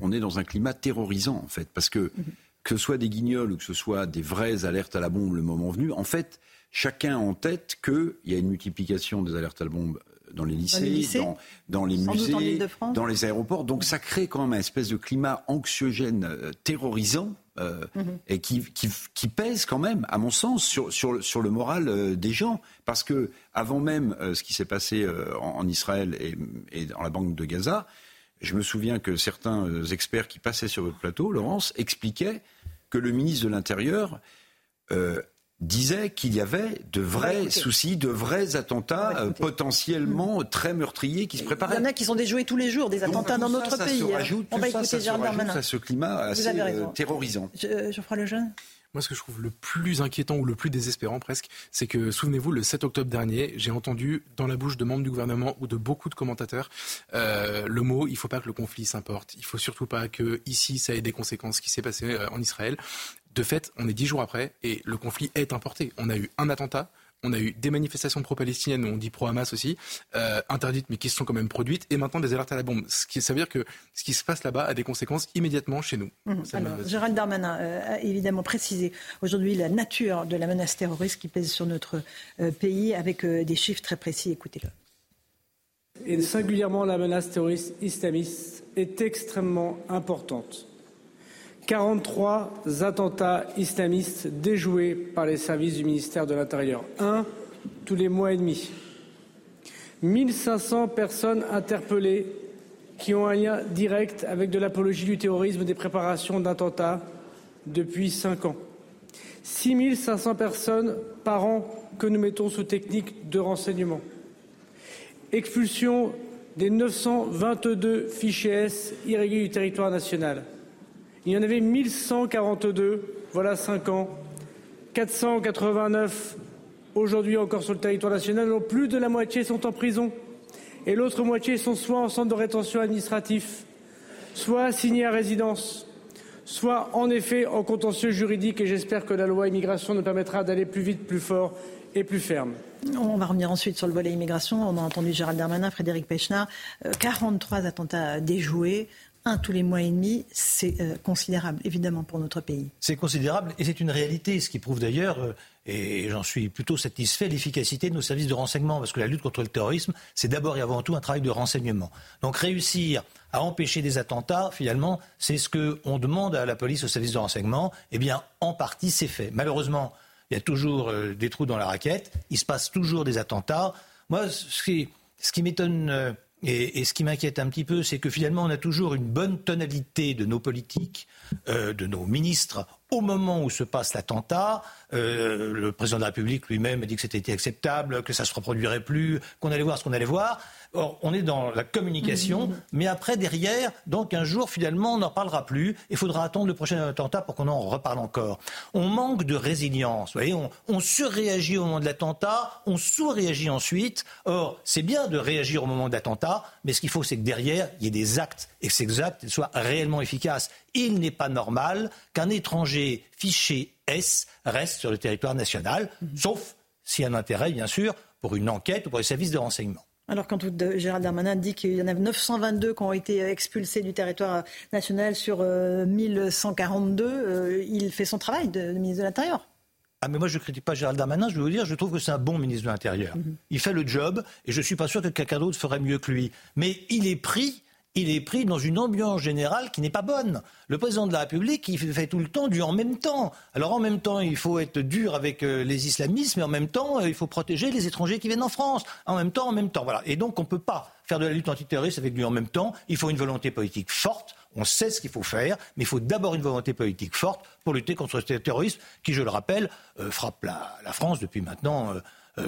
on est dans un climat terrorisant en fait, parce que mhm. que ce soit des guignols ou que ce soit des vraies alertes à la bombe le moment venu, en fait, chacun a en tête qu'il y a une multiplication des alertes à la bombe dans les lycées, dans les, musées, dans les aéroports. Donc ça crée quand même un espèce de climat anxiogène, terrorisant, euh, mhm. et qui, qui, pèse quand même, à mon sens, sur, sur, sur le moral euh, des gens. Parce que avant même euh, ce qui s'est passé en, Israël et, et, dans la banque de Gaza, je me souviens que certains experts qui passaient sur votre plateau, Laurence, expliquaient que le ministre de l'Intérieur disait qu'il y avait de vrais soucis, de vrais attentats euh, potentiellement très meurtriers qui se préparaient. Il y en a qui sont déjoués tous les jours, des attentats dans notre ça pays. Se rajoute, on va écouter ça, ça à ce climat assez euh, terrorisant. Je, je le jeune. Moi, ce que je trouve le plus inquiétant ou le plus désespérant presque, c'est que, souvenez-vous, le 7 octobre dernier, j'ai entendu dans la bouche de membres du gouvernement ou de beaucoup de commentateurs euh, le mot il ne faut pas que le conflit s'importe. Il ne faut surtout pas que ici ça ait des conséquences ce qui s'est passé en Israël. De fait, on est dix jours après et le conflit est importé. On a eu un attentat, on a eu des manifestations pro-palestiniennes, on dit pro-Hamas aussi, euh, interdites mais qui se sont quand même produites, et maintenant des alertes à la bombe. Ce qui, ça veut dire que ce qui se passe là-bas a des conséquences immédiatement chez nous. Mmh. Alors, Gérald Darmanin euh, a évidemment précisé aujourd'hui la nature de la menace terroriste qui pèse sur notre euh, pays avec des chiffres très précis. Écoutez-le. Et singulièrement la menace terroriste islamiste est extrêmement importante 43 attentats islamistes déjoués par les services du ministère de l'Intérieur. Un tous les mois et demi. 1500 personnes interpellées qui ont un lien direct avec de l'apologie du terrorisme, des préparations d'attentats depuis cinq ans. 6500 personnes par an que nous mettons sous technique de renseignement. Expulsion des 922 fichiers S irréguliers du territoire national. Il y en avait 1142, voilà cinq ans. 489 aujourd'hui encore sur le territoire national, dont plus de la moitié sont en prison. Et l'autre moitié sont soit en centre de rétention administratif, soit assignés à résidence, soit en effet en contentieux juridique. Et j'espère que la loi immigration nous permettra d'aller plus vite, plus fort et plus ferme. On va revenir ensuite sur le volet immigration. On a entendu Gérald Darmanin, Frédéric Pechner. 43 attentats déjoués un tous les mois et demi, c'est euh, considérable, évidemment, pour notre pays. C'est considérable et c'est une réalité, ce qui prouve d'ailleurs, euh, et j'en suis plutôt satisfait, l'efficacité de nos services de renseignement, parce que la lutte contre le terrorisme, c'est d'abord et avant tout un travail de renseignement. Donc réussir à empêcher des attentats, finalement, c'est ce qu'on demande à la police, aux services de renseignement. Eh bien, en partie, c'est fait. Malheureusement, il y a toujours euh, des trous dans la raquette, il se passe toujours des attentats. Moi, ce qui, ce qui m'étonne et, ce qui m'inquiète un petit peu, c'est que finalement, on a toujours une bonne tonalité de nos politiques, euh, de nos ministres, au moment où se passe l'attentat. Euh, le président de la République lui-même a dit que c'était acceptable, que ça ne se reproduirait plus, qu'on allait voir ce qu'on allait voir. Or, on est dans la communication, mmh, mmh, mmh. mais après, derrière, donc un jour, finalement, on n'en parlera plus. Il faudra attendre le prochain attentat pour qu'on en reparle encore. On manque de résilience. Vous voyez, on, on surréagit au moment de l'attentat, on sous-réagit ensuite. Or, c'est bien de réagir au moment de l'attentat, mais ce qu'il faut, c'est que derrière, il y ait des actes et que ces actes soient réellement efficaces. Il n'est pas normal qu'un étranger fiché S reste sur le territoire national, sauf s'il y a un intérêt, bien sûr, pour une enquête ou pour les services de renseignement. Alors quand Gérald Darmanin dit qu'il y en a 922 qui ont été expulsés du territoire national sur 1142, euh, euh, il fait son travail de, ministre de l'Intérieur. Ah mais moi je ne critique pas Gérald Darmanin, je vais vous dire, je trouve que c'est un bon ministre de l'Intérieur. Mhm. Il fait le job et je ne suis pas sûr que quelqu'un d'autre ferait mieux que lui. Mais il est pris il est pris dans une ambiance générale qui n'est pas bonne. Le président de la République, il fait tout le temps du en même temps. Alors en même temps, il faut être dur avec euh, les islamistes, mais en même temps, euh, il faut protéger les étrangers qui viennent en France. En même temps, en même temps. Voilà. Et donc, on ne peut pas faire de la lutte antiterroriste avec du en même temps. Il faut une volonté politique forte. On sait ce qu'il faut faire, mais il faut d'abord une volonté politique forte pour lutter contre ce terrorisme qui, je le rappelle, euh, frappe la, France depuis maintenant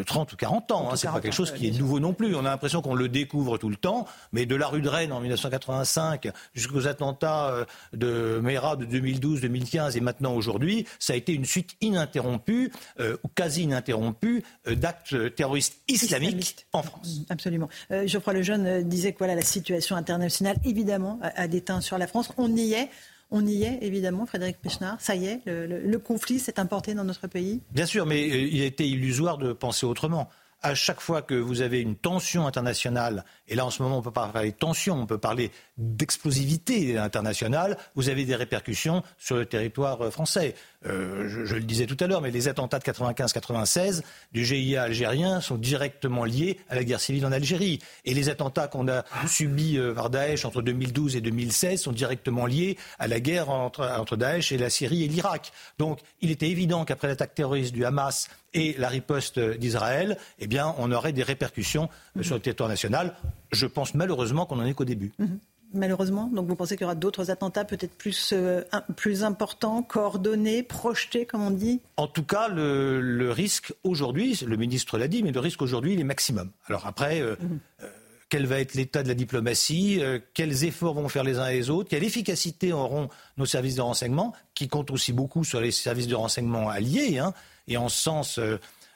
30 euh, ou 40 ans. Hein, c'est pas quelque chose qui est nouveau non plus. On a l'impression qu'on le découvre tout le temps, mais de la rue de Rennes en 1985 jusqu'aux attentats euh, de Mera de 2012, 2015 et maintenant aujourd'hui, ça a été une suite ininterrompue euh, ou quasi ininterrompue d'actes terroristes islamiques en France. Mm, absolument. Geoffroy Lejeune disait que voilà, la situation internationale, évidemment, a, a déteint sur la France. On y est. On y est, évidemment, Frédéric Pechnard. Ça y est, le, conflit s'est importé dans notre pays Bien sûr, mais euh, il été illusoire de penser autrement à chaque fois que vous avez une tension internationale, et là en ce moment on peut parler de tension, on peut parler d'explosivité internationale, vous avez des répercussions sur le territoire euh, français. Euh, je, le disais tout à l'heure, mais les attentats de 95-96 du GIA algérien sont directement liés à la guerre civile en Algérie. Et les attentats qu'on a subis euh, par Daesh entre 2012 et 2016 sont directement liés à la guerre entre, entre Daesh et la Syrie et l'Irak. Donc il était évident qu'après l'attaque terroriste du Hamas et la riposte d'Israël, eh bien, on aurait des répercussions sur le territoire national. Je pense malheureusement qu'on n'en est qu'au début. Mhm malheureusement. Donc vous pensez qu'il y aura d'autres attentats peut-être plus, euh, plus importants, coordonnés, projetés, comme on dit? En tout cas, le, risque aujourd'hui, le ministre l'a dit, mais le risque aujourd'hui, il est maximum. Alors après, euh, mhm. euh, quel va être l'état de la diplomatie Quels efforts vont faire les uns et les autres Quelle efficacité auront nos services de renseignement, qui comptent aussi beaucoup sur les services de renseignement alliés hein, Et en ce sens...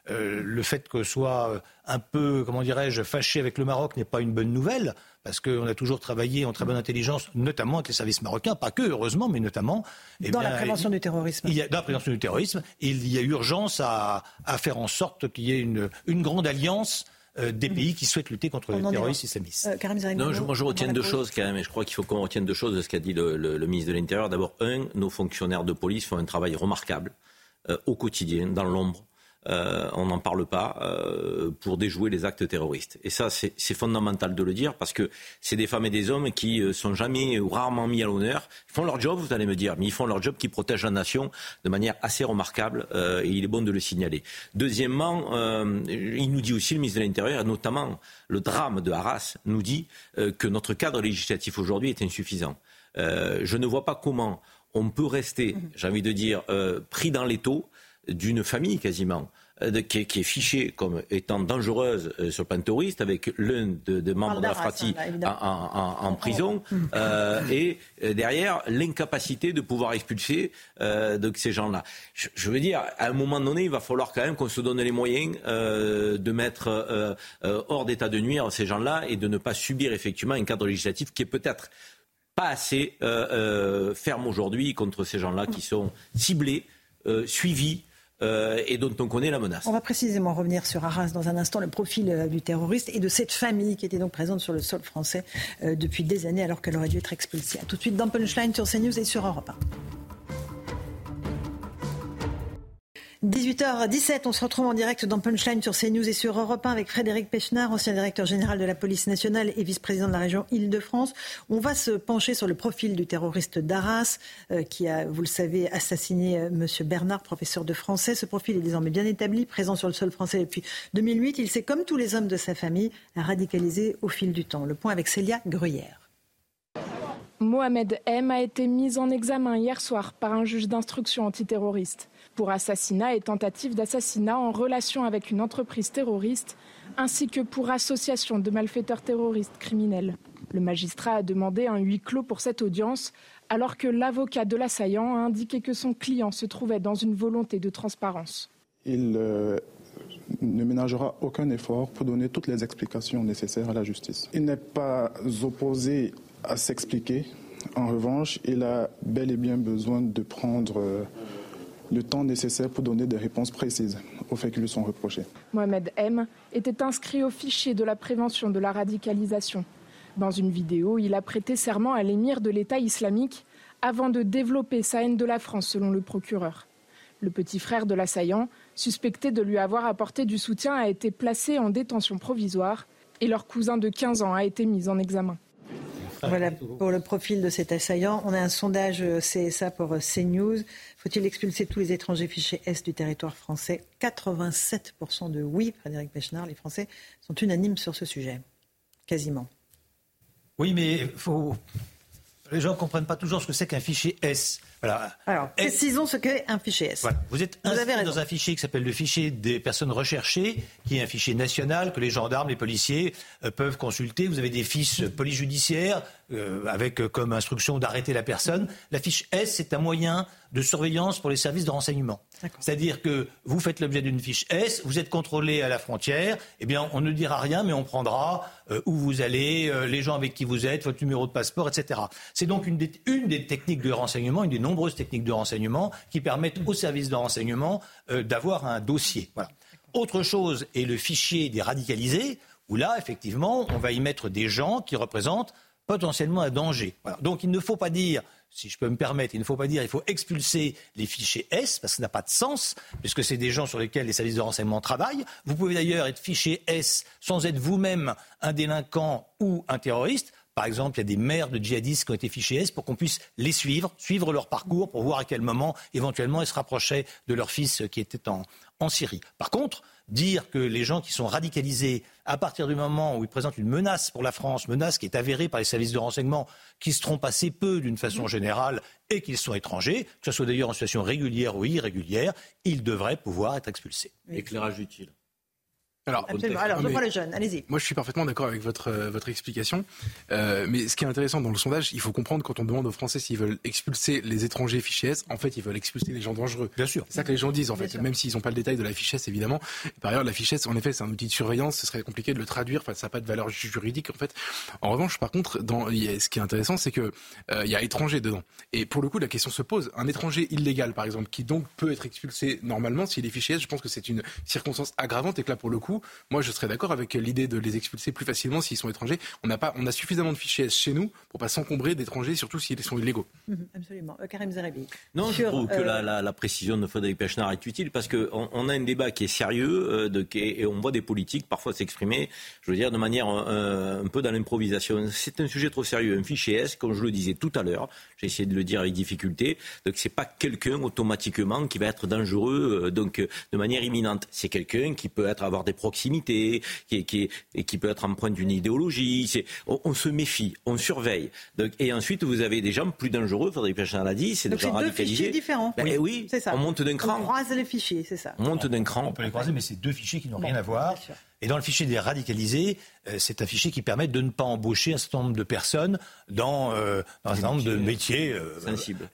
le fait que soit un peu, comment dirais-je, fâché avec le Maroc n'est pas une bonne nouvelle parce qu'on a toujours travaillé en très bonne intelligence, notamment avec les services marocains, pas que, heureusement, mais notamment... Eh dans la prévention du terrorisme. Il y a, dans la prévention du terrorisme, il y a urgence à, faire en sorte qu'il y ait une, grande alliance euh, des pays qui souhaitent lutter contre le terrorisme islamiste. Euh, non, je, moi je retiens deux choses quand même, et je crois qu'il faut qu'on retienne deux choses de ce qu'a dit le, ministre de l'Intérieur. D'abord, un, nos fonctionnaires de police font un travail remarquable euh, au quotidien, dans l'ombre, euh, on n'en parle pas, euh, pour déjouer les actes terroristes. Et ça, c'est fondamental de le dire parce que c'est des femmes et des hommes qui euh, sont jamais ou rarement mis à l'honneur. Ils font leur job, vous allez me dire, mais ils font leur job qui protège la nation de manière assez remarquable et il est bon de le signaler. Deuxièmement, il nous dit aussi, le ministre de l'Intérieur, notamment le drame de Arras, nous dit que notre cadre législatif aujourd'hui est insuffisant. je ne vois pas comment on peut rester, j'ai envie de dire, pris dans l'étau d'une famille quasiment. Euh, qui, est, fichée comme étant dangereuse euh, sur le plan terroriste, avec l'un des membres de la Frati en, prison, [laughs] euh, et derrière l'incapacité de pouvoir expulser ces gens-là. Je, veux dire, à un moment donné, il va falloir quand même qu'on se donne les moyens de mettre hors d'état de nuire ces gens-là et de ne pas subir effectivement un cadre législatif qui est peut-être pas assez ferme aujourd'hui contre ces gens-là qui sont ciblés, suivis euh, et dont on connaît la menace. On va précisément revenir sur Arras dans un instant, le profil euh, du terroriste et de cette famille qui était donc présente sur le sol français euh, depuis des années alors qu'elle aurait dû être expulsée. A tout de suite dans Punchline sur CNews et sur Europe 1. 18h17, on se retrouve en direct dans Punchline sur CNews et sur Europe 1 avec Frédéric Pechnard, ancien directeur général de la police nationale et vice-président de la région Île-de-France. On va se pencher sur le profil du terroriste d'Arras euh, qui a, vous le savez, assassiné euh, M. Bernard, professeur de français. Ce profil est désormais bien établi, présent sur le sol français depuis 2008. Il s'est, comme tous les hommes de sa famille, radicalisé au fil du temps. Le point avec Célia Gruyère. Mohamed M a été mis en examen hier soir par un juge d'instruction antiterroriste pour assassinat et tentative d'assassinat en relation avec une entreprise terroriste, ainsi que pour association de malfaiteurs terroristes criminels. Le magistrat a demandé un huis clos pour cette audience, alors que l'avocat de l'assaillant a indiqué que son client se trouvait dans une volonté de transparence. Il euh, ne ménagera aucun effort pour donner toutes les explications nécessaires à la justice. Il n'est pas opposé à s'expliquer. En revanche, il a bel et bien besoin de prendre euh, le temps nécessaire pour donner des réponses précises aux faits qui lui sont reprochés. Mohamed M était inscrit au fichier de la prévention de la radicalisation. Dans une vidéo, il a prêté serment à l'émir de l'État islamique avant de développer sa haine de la France, selon le procureur. Le petit frère de l'assaillant, suspecté de lui avoir apporté du soutien, a été placé en détention provisoire et leur cousin de 15 ans a été mis en examen. Voilà pour le profil de cet assaillant. On a un sondage euh, CSA pour euh, CNews. Faut-il expulser tous les étrangers fichés Est du territoire français? 87% de oui, Frédéric Pechnard. Les Français sont unanimes sur ce sujet. Quasiment. Oui, mais il faut Les gens ne comprennent pas toujours ce que c'est qu'un fichier S. Alors, précisons ce qu'est un fichier S. Vous êtes inscrit dans un fichier qui s'appelle le fichier des personnes recherchées, qui est un fichier national que les gendarmes, les policiers euh, peuvent consulter. Vous avez des fiches polyjudiciaires euh, avec euh, comme instruction d'arrêter la personne. La fiche S, c'est un moyen de surveillance pour les services de renseignement. C'est-à-dire que vous faites l'objet d'une fiche S, vous êtes contrôlé à la frontière, eh bien on ne dira rien, mais on prendra où vous allez, les gens avec qui vous êtes, votre numéro de passeport, etc. C'est donc une des, une des techniques de renseignement, une des nombreuses techniques de renseignement qui permettent aux services de renseignement euh, d'avoir un dossier. Autre chose est le fichier des radicalisés, où là, effectivement, on va y mettre des gens qui représentent potentiellement un danger. Donc il ne faut pas dire, si je peux me permettre, il ne faut pas dire il faut expulser les fichiers S, parce que ça n'a pas de sens, puisque c'est des gens sur lesquels les services de renseignement travaillent. Vous pouvez d'ailleurs être fiché S sans être vous-même un délinquant ou un terroriste. Par exemple, il y a des mères de djihadistes qui ont été fichés S pour qu'on puisse les suivre, suivre leur parcours pour voir à quel moment, éventuellement, ils se rapprochaient de leur fils qui était en Syrie. Par contre, dire que les gens qui sont radicalisés, à partir du moment où ils présentent une menace pour la France, menace qui est avérée par les services de renseignement, qui se trompent assez peu d'une façon générale et qu'ils sont étrangers, que ce soit d'ailleurs en situation régulière ou irrégulière, ils devraient pouvoir être expulsés. Éclairage utile. Alors, Alors, je le jeune, allez-y. Moi, je suis parfaitement d'accord avec votre, euh, votre explication. Euh, mais ce qui est intéressant dans le sondage, il faut comprendre quand on demande aux Français s'ils veulent expulser les étrangers fichés S, en fait, ils veulent expulser les gens dangereux. Bien sûr. C'est ça que les gens disent, en fait, même s'ils n'ont pas le détail de la fiche S, évidemment. par ailleurs, la fiche S, en effet, c'est un outil de surveillance, ce serait compliqué de le traduire, enfin, ça n'a pas de valeur juridique, en fait. En revanche, par contre, dans, ce qui est intéressant, c'est que euh, il y a étranger dedans. Et pour le coup, la question se pose. Un étranger illégal, par exemple, qui donc peut être expulsé normalement, s'il est fiché S, je pense que c'est une circonstance aggravante et que là, pour le coup, moi, je serais d'accord avec l'idée de les expulser plus facilement s'ils sont étrangers. On a, pas, on a suffisamment de fichiers chez nous pour pas s'encombrer d'étrangers, surtout s'ils sont illégaux. Mhm, absolument. Euh, Karim Zerabi. Non, je trouve que euh, la, précision de Frédéric Pechnard est utile parce qu'on on a un débat qui est sérieux euh, de, et on voit des politiques parfois s'exprimer, je veux dire, de manière un peu dans l'improvisation. C'est un sujet trop sérieux. Un fichier S, comme je le disais tout à l'heure, j'ai essayé de le dire avec difficulté, donc c'est pas quelqu'un automatiquement qui va être dangereux donc de manière imminente. C'est quelqu'un qui peut être avoir des proximités, qui, qui, et qui peut être empreinte d'une idéologie. On, on, se méfie, on surveille. Donc, et ensuite, vous avez des gens plus dangereux, Frédéric Péchin l'a dit, c'est des gens radicalisés. deux fichiers différents. Ben, oui, c'est ça. on monte d'un cran. On croise les fichiers, c'est ça. On monte d'un cran. On peut les croiser, mais c'est deux fichiers qui n'ont rien à voir. Et dans le fichier des radicalisés, euh, c'est un fichier qui permet de ne pas embaucher un certain nombre de personnes dans, euh, dans un certain nombre de métiers, euh,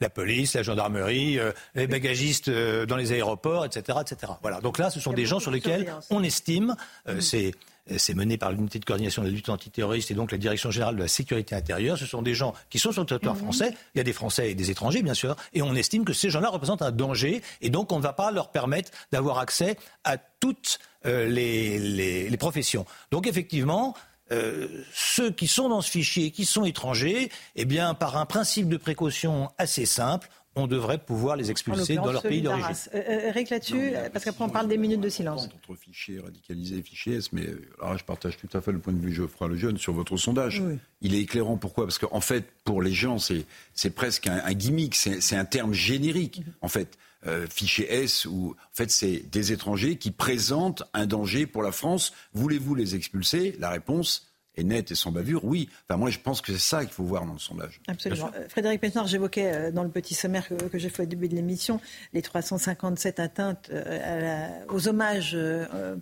la police, la gendarmerie, les bagagistes dans les aéroports, etc., etc. Voilà. Donc là, ce sont des gens sur lesquels on estime, c'est c'est mené par l'unité de coordination de la lutte antiterroriste et donc la direction générale de la sécurité intérieure. Ce sont des gens qui sont sur le territoire mhm. français. Il y a des Français et des étrangers, bien sûr. Et on estime que ces gens-là représentent un danger. Et donc, on ne va pas leur permettre d'avoir accès à toutes euh, les, professions. Donc effectivement, euh, ceux qui sont dans ce fichier, qui sont étrangers, eh bien, par un principe de précaution assez simple, on devrait pouvoir les expulser dans leur pays d'origine. Euh, Eric, là-dessus, parce qu'après on parle des minutes de silence. Entre fichiers radicalisés et fichiers S, mais alors je partage tout à fait le point de vue de Geoffroy Lejeune sur votre sondage. Il est éclairant. Pourquoi? Parce qu'en fait, pour les gens, c'est presque un, gimmick, c'est un terme générique, mhm. en fait. Euh, fichier S, où en fait c'est des étrangers qui présentent un danger pour la France. Voulez-vous les expulser? La réponse est nette et sans bavure, oui. Enfin, moi, je pense que c'est ça qu'il faut voir dans le sondage. Absolument. Euh, Frédéric Pesnard, j'évoquais euh, dans le petit sommaire que, j'ai fait au début de l'émission les 357 atteintes aux hommages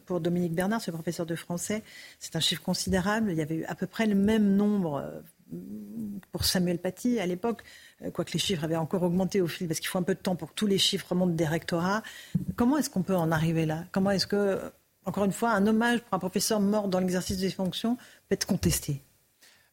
pour Dominique Bernard, ce professeur de français. C'est un chiffre considérable. Il y avait eu à peu près le même nombre pour Samuel Paty à l'époque, euh, quoique les chiffres avaient encore augmenté au fil, parce qu'il faut un peu de temps pour que tous les chiffres remontent des rectorats. Comment est-ce qu'on peut en arriver là? Comment est-ce que, encore une fois, un hommage pour un professeur mort dans l'exercice des fonctions être contesté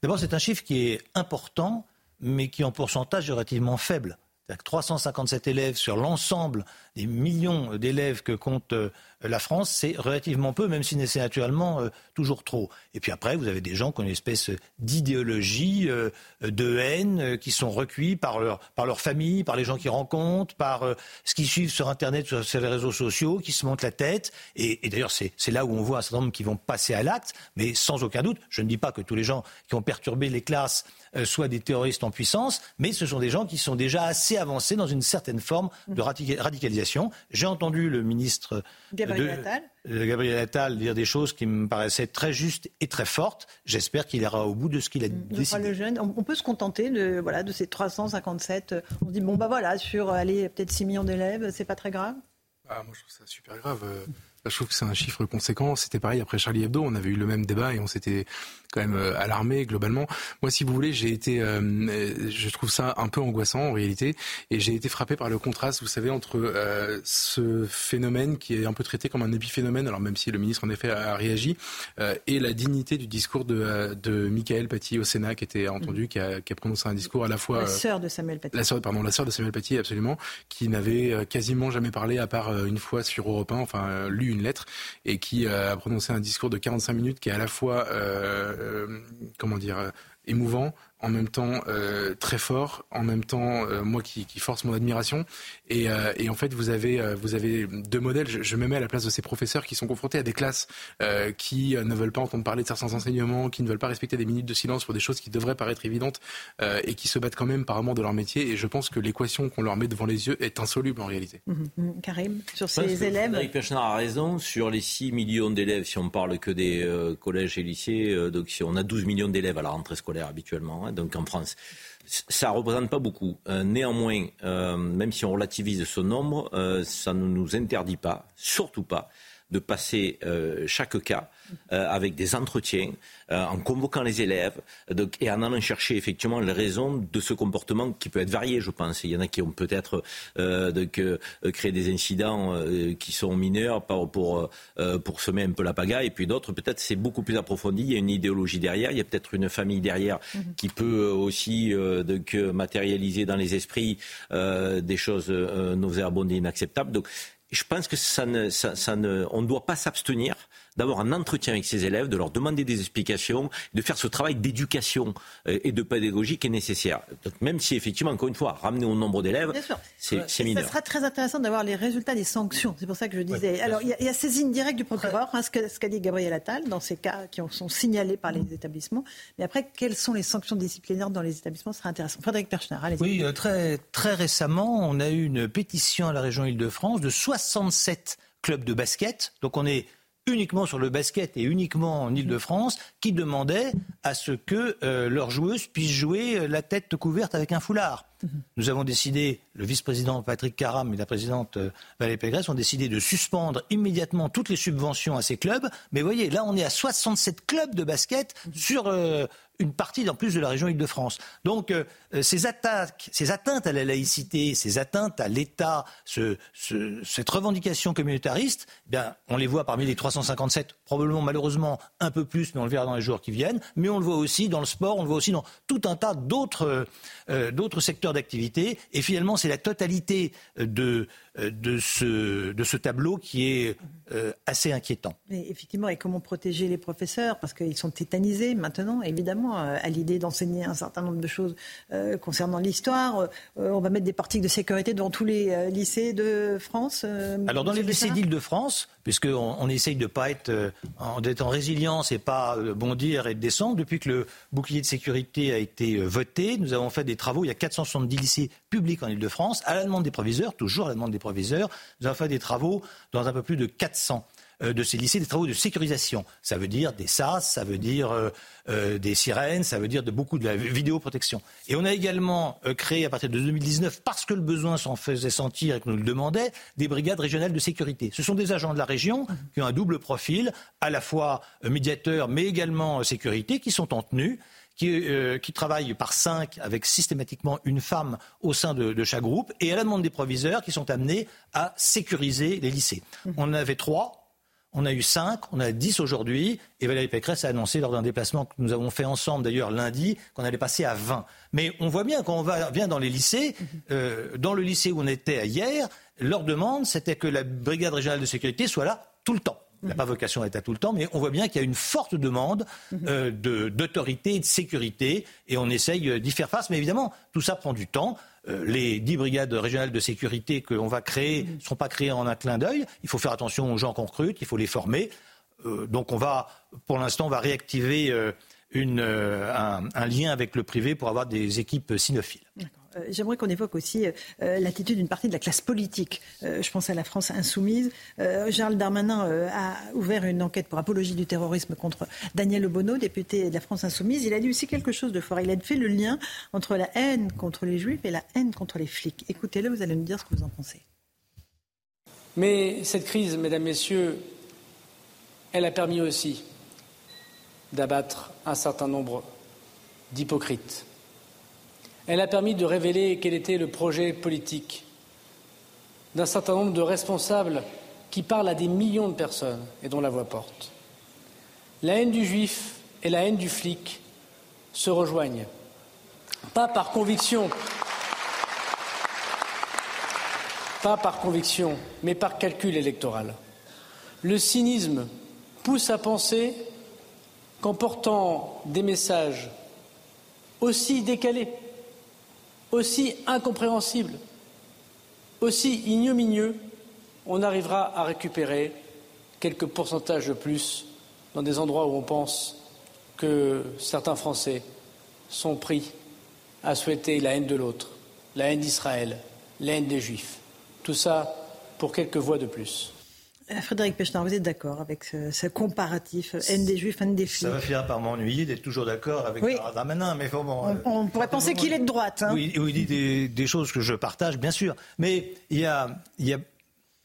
D'abord, c'est un chiffre qui est important, mais qui en pourcentage est relativement faible. 357 élèves sur l'ensemble des millions d'élèves que compte euh, la France, c'est relativement peu, même si c'est naturellement euh, toujours trop. Et puis après, vous avez des gens qui ont une espèce d'idéologie, euh, de haine, qui sont recuits par leur, par leur famille, par les gens qu'ils rencontrent, par ce qu'ils suivent sur Internet, sur, les réseaux sociaux, qui se montent la tête. Et, et d'ailleurs, c'est là où on voit un certain nombre qui vont passer à l'acte, mais sans aucun doute, je ne dis pas que tous les gens qui ont perturbé les classes soient des terroristes en puissance, mais ce sont des gens qui sont déjà assez avancés dans une certaine forme de radicalisation. J'ai entendu le ministre Gabriel Attal de Gabriel Attal dire des choses qui me paraissaient très justes et très fortes. J'espère qu'il ira au bout de ce qu'il a décidé. Le jeune, on peut se contenter de, voilà, de ces 357. On se dit, bon, bah voilà, sur aller peut-être 6 millions d'élèves, c'est pas très grave? Ah, Moi, je trouve ça super grave. Je trouve que c'est un chiffre conséquent. C'était pareil après Charlie Hebdo. On avait eu le même débat et on s'était quand même euh, alarmé globalement. Moi, si vous voulez, j'ai été, euh, je trouve ça un peu angoissant en réalité, et j'ai été frappé par le contraste, vous savez, entre euh, ce phénomène qui est un peu traité comme un épiphénomène, alors même si le ministre en effet a, réagi, et la dignité du discours de, de Michael Paty au Sénat, qui était entendu, mm. qui, a, qui, a, prononcé un discours à la fois la sœur de Samuel Paty, la sœur, pardon, la sœur de Samuel Paty, absolument, qui n'avait quasiment jamais parlé à part une fois sur Europe 1, enfin lu une lettre, et qui a prononcé un discours de 45 minutes qui est à la fois euh, comment dire, euh, émouvant, en même temps euh, très fort, en même temps euh, moi qui, qui, force mon admiration. Et, euh, et, en fait, vous avez, euh, vous avez deux modèles. Je, je, me mets à la place de ces professeurs qui sont confrontés à des classes qui ne veulent pas entendre parler de certains enseignements, qui ne veulent pas respecter des minutes de silence pour des choses qui devraient paraître évidentes et qui se battent quand même par amour de leur métier. Et je pense que l'équation qu'on leur met devant les yeux est insoluble en réalité. Mmh, mmh. Karim, sur ces élèves. Eric Pechner a raison. Sur les 6 millions d'élèves, si on parle que des collèges et lycées, donc si on a 12 millions d'élèves à la rentrée scolaire habituellement, hein, donc en France. Ça ne représente pas beaucoup. Euh, néanmoins, euh, même si on relativise ce nombre, euh, ça ne nous interdit pas, surtout pas, de passer chaque cas euh, avec des entretiens, euh, en convoquant les élèves et en allant chercher effectivement les raisons de ce comportement qui peut être varié, je pense. Il y en a qui ont peut-être euh, créé des incidents qui sont mineurs pour, pour, pour semer un peu la pagaille, et puis d'autres, peut-être c'est beaucoup plus approfondi. Il y a une idéologie derrière, il y a peut-être une famille derrière mhm. qui peut aussi donc, matérialiser dans les esprits des choses nauséabondes et inacceptables. Donc, je pense que ça ne, ça, ne, on ne doit pas s'abstenir d'avoir un entretien avec ses élèves, de leur demander des explications, de faire ce travail d'éducation euh, et de pédagogie qui est nécessaire. Donc, même si effectivement, encore une fois, ramener au nombre d'élèves, c'est mineur. Ça sera très intéressant d'avoir les résultats des sanctions. C'est pour ça que je disais. Alors, il y, y, a saisine directe du procureur, hein, ce qu'a dit Gabriel Attal, dans ces cas qui sont signalés par les établissements. Mais après, quelles sont les sanctions disciplinaires dans les établissements Ce sera intéressant. Frédéric Perchner, allez-y. Oui, euh, très, très récemment, on a eu une pétition à la région Île-de-France de 67 clubs de basket. Donc on est uniquement sur le basket et uniquement en Ile-de-France, qui demandaient à ce que euh, leurs joueuses puissent jouer euh, la tête couverte avec un foulard. Nous avons décidé, le vice-président Patrick Caram et la présidente euh, Valérie Pégresse ont décidé de suspendre immédiatement toutes les subventions à ces clubs. Mais voyez, là, on est à 67 clubs de basket sur une partie en plus de la région Île-de-France. Donc euh, ces attaques, ces atteintes à la laïcité, ces atteintes à l'État, ce, ce, cette revendication communautariste, eh bien, on les voit parmi les 357, probablement malheureusement un peu plus, mais on le verra dans les jours qui viennent. Mais on le voit aussi dans le sport, on le voit aussi dans tout un tas d'autres euh, secteurs d'activité. Et finalement, c'est la totalité de euh, de ce, de ce tableau qui est euh, assez inquiétant. effectivement, et comment protéger les professeurs? Parce qu'ils sont tétanisés maintenant, évidemment, euh, à l'idée d'enseigner un certain nombre de choses concernant l'histoire. on va mettre des parties de sécurité dans tous les lycées de France Alors, dans les lycées d'Île-de-France, puisqu'on on essaye de pas être d'être en résilience et pas bondir et descendre, depuis que le bouclier de sécurité a été voté, nous avons fait des travaux. Il y a 470 lycées publics en Île-de-France, à la demande des proviseurs, toujours à la demande des proviseurs. Nous avons fait des travaux dans un peu plus de 400 euh, de ces lycées, des travaux de sécurisation. Ça veut dire des SAS, ça veut dire euh, euh, des sirènes, ça veut dire de beaucoup de la vidéoprotection. Et on a également créé à partir de 2019, parce que le besoin s'en faisait sentir et que nous le demandait, des brigades régionales de sécurité. Ce sont des agents de la région qui ont un double profil, à la fois médiateurs mais également sécurité, qui sont en tenue euh, qui, travaillent par cinq avec systématiquement une femme au sein de, chaque groupe et à la demande des proviseurs qui sont amenés à sécuriser les lycées. Mmh. On en avait trois. On a eu cinq, on a dix aujourd'hui, et Valérie Pécresse a annoncé lors d'un déplacement que nous avons fait ensemble d'ailleurs lundi qu'on allait passer à 20. Mais on voit bien quand on va, vient dans les lycées, mmh. euh, dans le lycée où on était hier, leur demande c'était que la brigade régionale de sécurité soit là tout le temps. Il n'a pas vocation à être à tout le temps, mais on voit bien qu'il y a une forte demande euh, d'autorité et de sécurité, et on essaye euh, d'y faire face. Mais évidemment, tout ça prend du temps. Euh, les dix brigades régionales de sécurité que l'on va créer ne seront pas créées en un clin d'œil. Il faut faire attention aux gens qu'on recrute, il faut les former. donc on va, pour l'instant, on va réactiver une, un, un, lien avec le privé pour avoir des équipes cynophiles. Euh, j'aimerais qu'on évoque aussi euh, l'attitude d'une partie de la classe politique. je pense à la France insoumise. Gérald Darmanin a ouvert une enquête pour apologie du terrorisme contre Daniel Obono, député de la France insoumise. Il a dit aussi quelque chose de fort. Il a fait le lien entre la haine contre les juifs et la haine contre les flics. Écoutez-le, vous allez nous dire ce que vous en pensez. Mais cette crise, mesdames, messieurs, elle a permis aussi d'abattre un certain nombre d'hypocrites. Elle a permis de révéler quel était le projet politique d'un certain nombre de responsables qui parlent à des millions de personnes et dont la voix porte. La haine du juif et la haine du flic se rejoignent, pas par conviction, pas par conviction, mais par calcul électoral. Le cynisme pousse à penser qu'en portant des messages aussi décalés, aussi incompréhensibles, aussi ignominieux, on arrivera à récupérer quelques pourcentages de plus dans des endroits où on pense que certains Français sont pris à souhaiter la haine de l'autre, la haine d'Israël, la haine des Juifs. Tout ça pour quelques voix de plus. Euh, Frédéric Pechner, vous êtes d'accord avec ce, comparatif haine des juifs, haine des filles? Ça va finir par m'ennuyer d'être toujours d'accord avec oui. Darmanin, mais bon, on, on, pourrait penser qu'il est de droite. Hein. Oui, il dit des, choses que je partage, bien sûr, mais il y a, il y a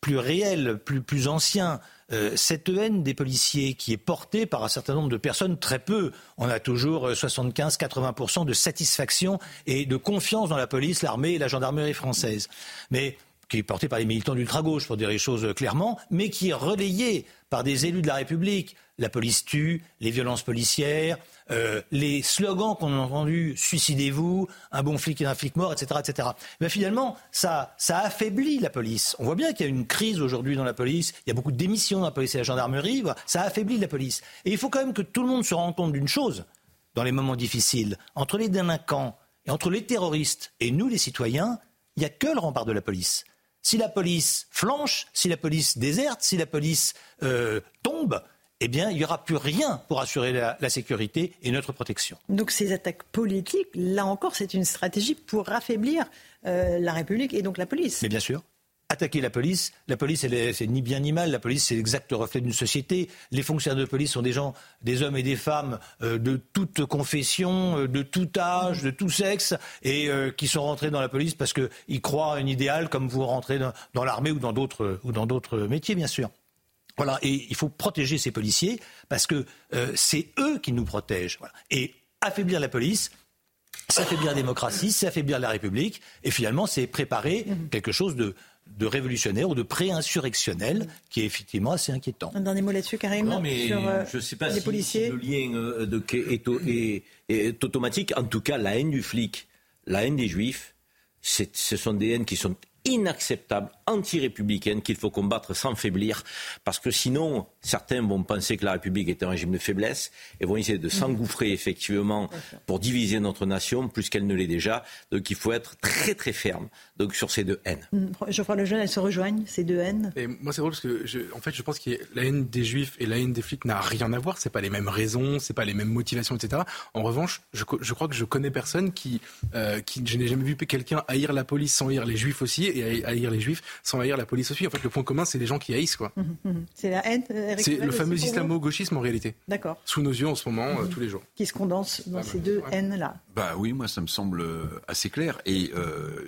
plus réel, plus, plus ancien. Euh, cette haine des policiers qui est portée par un certain nombre de personnes, très peu. On a toujours 75-80% de satisfaction et de confiance dans la police, l'armée et la gendarmerie française. Mais qui est porté par les militants d'ultra-gauche, pour dire les choses clairement, mais qui est relayé par des élus de la République. La police tue, les violences policières, euh, les slogans qu'on a entendus, suicidez-vous, un bon flic et un flic mort, etc. etc. Mais finalement, ça, ça affaiblit la police. On voit bien qu'il y a une crise aujourd'hui dans la police, il y a beaucoup de démissions dans la police et la gendarmerie, ça affaiblit la police. Et il faut quand même que tout le monde se rende compte d'une chose, dans les moments difficiles, entre les délinquants et entre les terroristes et nous, les citoyens, il n'y a que le rempart de la police. Si la police flanche, si la police déserte, si la police euh, tombe, eh bien, il n'y aura plus rien pour assurer la, sécurité et notre protection. Donc ces attaques politiques, là encore, c'est une stratégie pour affaiblir euh, la République et donc la police. Mais bien sûr attaquer la police. La police, c'est ni bien ni mal. La police, c'est l'exact reflet d'une société. Les fonctionnaires de police sont des gens, des hommes et des femmes euh, de toute confession, euh, de tout âge, de tout sexe, et euh, qui sont rentrés dans la police parce qu'ils croient à un idéal, comme vous rentrez dans, l'armée ou dans d'autres ou dans d'autres métiers, bien sûr. Voilà, et il faut protéger ces policiers parce que c'est eux qui nous protègent. Et affaiblir la police, ça affaiblir la démocratie, ça affaiblir la République, et finalement, c'est préparer mmh. quelque chose de, de révolutionnaire ou de pré-insurrectionnel qui est effectivement assez inquiétant. Un dernier mot là-dessus, Karim Non, mais euh, je ne sais pas si, le lien euh, de, est, est, automatique. En tout cas, la haine du flic, la haine des juifs, ce sont des haines qui sont inacceptable, anti-républicaine, qu'il faut combattre sans faiblir, parce que sinon, certains vont penser que la République est un régime de faiblesse et vont essayer de s'engouffrer effectivement pour diviser notre nation plus qu'elle ne l'est déjà. Donc il faut être très très ferme donc, sur ces deux haines. Mm. Geoffroy Lejeune, elles se rejoignent, ces deux haines? Et Moi, c'est drôle parce que, je, en fait, je pense que la haine des juifs et la haine des flics n'a rien à voir. C'est pas les mêmes raisons, c'est pas les mêmes motivations, etc. En revanche, je, je crois que je connais personne qui, euh, qui je n'ai jamais vu quelqu'un haïr la police sans haïr les juifs aussi et haïr les juifs sans haïr la police aussi. En fait, le point commun, c'est les gens qui haïssent. quoi. Hum, hum. C'est la haine euh, C'est le fameux islamo-gauchisme en réalité. D'accord. Sous nos yeux en ce moment, euh, tous les jours. Qui se condense dans ces bah, deux haines-là. Bah oui, moi, ça me semble euh, assez clair. Et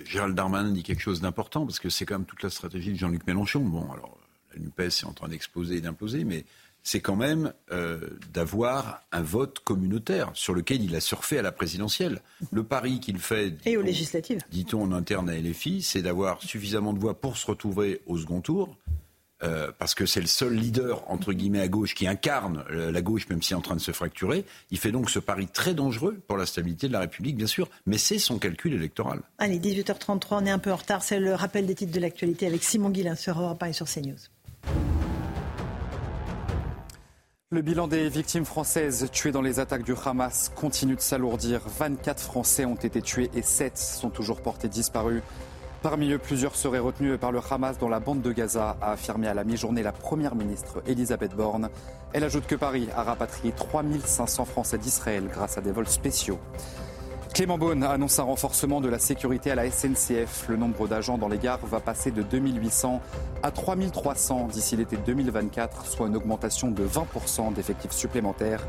Gérald Darmanin dit quelque chose d'important, parce que c'est quand même toute la stratégie de Jean-Luc Mélenchon. Bon, alors, la NUPES est en train d'exploser et d'imploser, mais c'est quand même euh, d'avoir un vote communautaire sur lequel il a surfé à la présidentielle. Le pari qu'il fait, et aux législatives, dit-on en interne à LFI, c'est d'avoir suffisamment de voix pour se retrouver au second tour. Euh, parce que c'est le seul leader, entre guillemets, à gauche qui incarne euh, la gauche, même s'il est en train de se fracturer. Il fait donc ce pari très dangereux pour la stabilité de la République, bien sûr, mais c'est son calcul électoral. Allez, 18h33, on est un peu en retard. C'est le rappel des titres de l'actualité avec Simon Guillain sur Europe 1 et sur CNews. Le bilan des victimes françaises tuées dans les attaques du Hamas continue de s'alourdir. 24 Français ont été tués et 7 sont toujours portés disparus. Parmi eux, plusieurs seraient retenus par le Hamas dans la bande de Gaza, a affirmé à la mi-journée la première ministre Elisabeth Borne. Elle ajoute que Paris a rapatrié 3500 Français d'Israël grâce à des vols spéciaux. Clément Beaune annonce un renforcement de la sécurité à la SNCF. Le nombre d'agents dans les gares va passer de 2800 à 3300 d'ici l'été 2024, soit une augmentation de 20% d'effectifs supplémentaires.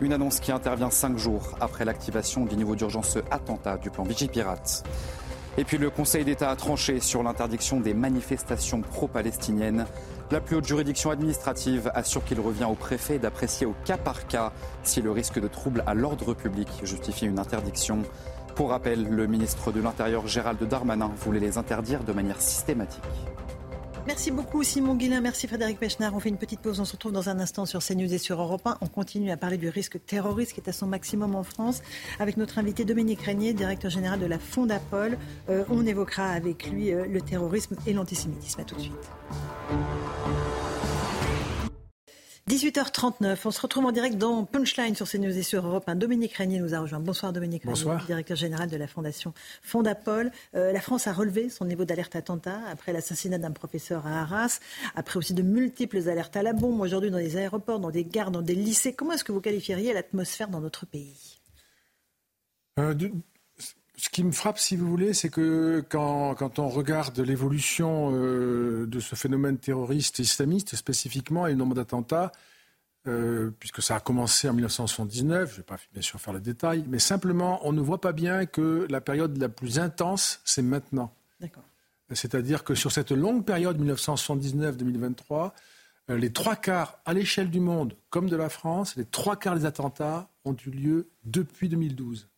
Une annonce qui intervient cinq jours après l'activation du niveau d'urgence attentat du plan Vigipirate. Et puis le Conseil d'État a tranché sur l'interdiction des manifestations pro-palestiniennes. La plus haute juridiction administrative assure qu'il revient au préfet d'apprécier au cas par cas si le risque de trouble à l'ordre public justifie une interdiction. Pour rappel, le ministre de l'Intérieur Gérald Darmanin voulait les interdire de manière systématique. Merci beaucoup Simon Guillain, merci Frédéric Pechnard. On fait une petite pause, on se retrouve dans un instant sur CNews et sur Europe 1. On continue à parler du risque terroriste qui est à son maximum en France avec notre invité Dominique Régnier, directeur général de la Fondapol. Euh, on évoquera avec lui euh, le terrorisme et l'antisémitisme. À tout de suite. 18h39, on se retrouve en direct dans Punchline sur CNews et sur Europe 1. Dominique Régnier nous a rejoint. Bonsoir Dominique Bonsoir. directeur général de la Fondation Fondapol. Euh, la France a relevé son niveau d'alerte attentat après l'assassinat d'un professeur à Arras, après aussi de multiples alertes à la bombe, aujourd'hui dans des aéroports, dans des gares, dans des lycées. Comment est-ce que vous qualifieriez l'atmosphère dans notre pays? Euh, Ce qui me frappe, si vous voulez, c'est que quand, quand, on regarde l'évolution euh, de ce phénomène terroriste islamiste spécifiquement et le nombre d'attentats, euh, puisque ça a commencé en 1979, je ne vais pas bien sûr faire le détail, mais simplement, on ne voit pas bien que la période la plus intense, c'est maintenant. C'est-à-dire que sur cette longue période 1979-2023, euh, les trois quarts à l'échelle du monde, comme de la France, les trois quarts des attentats ont eu lieu depuis 2012.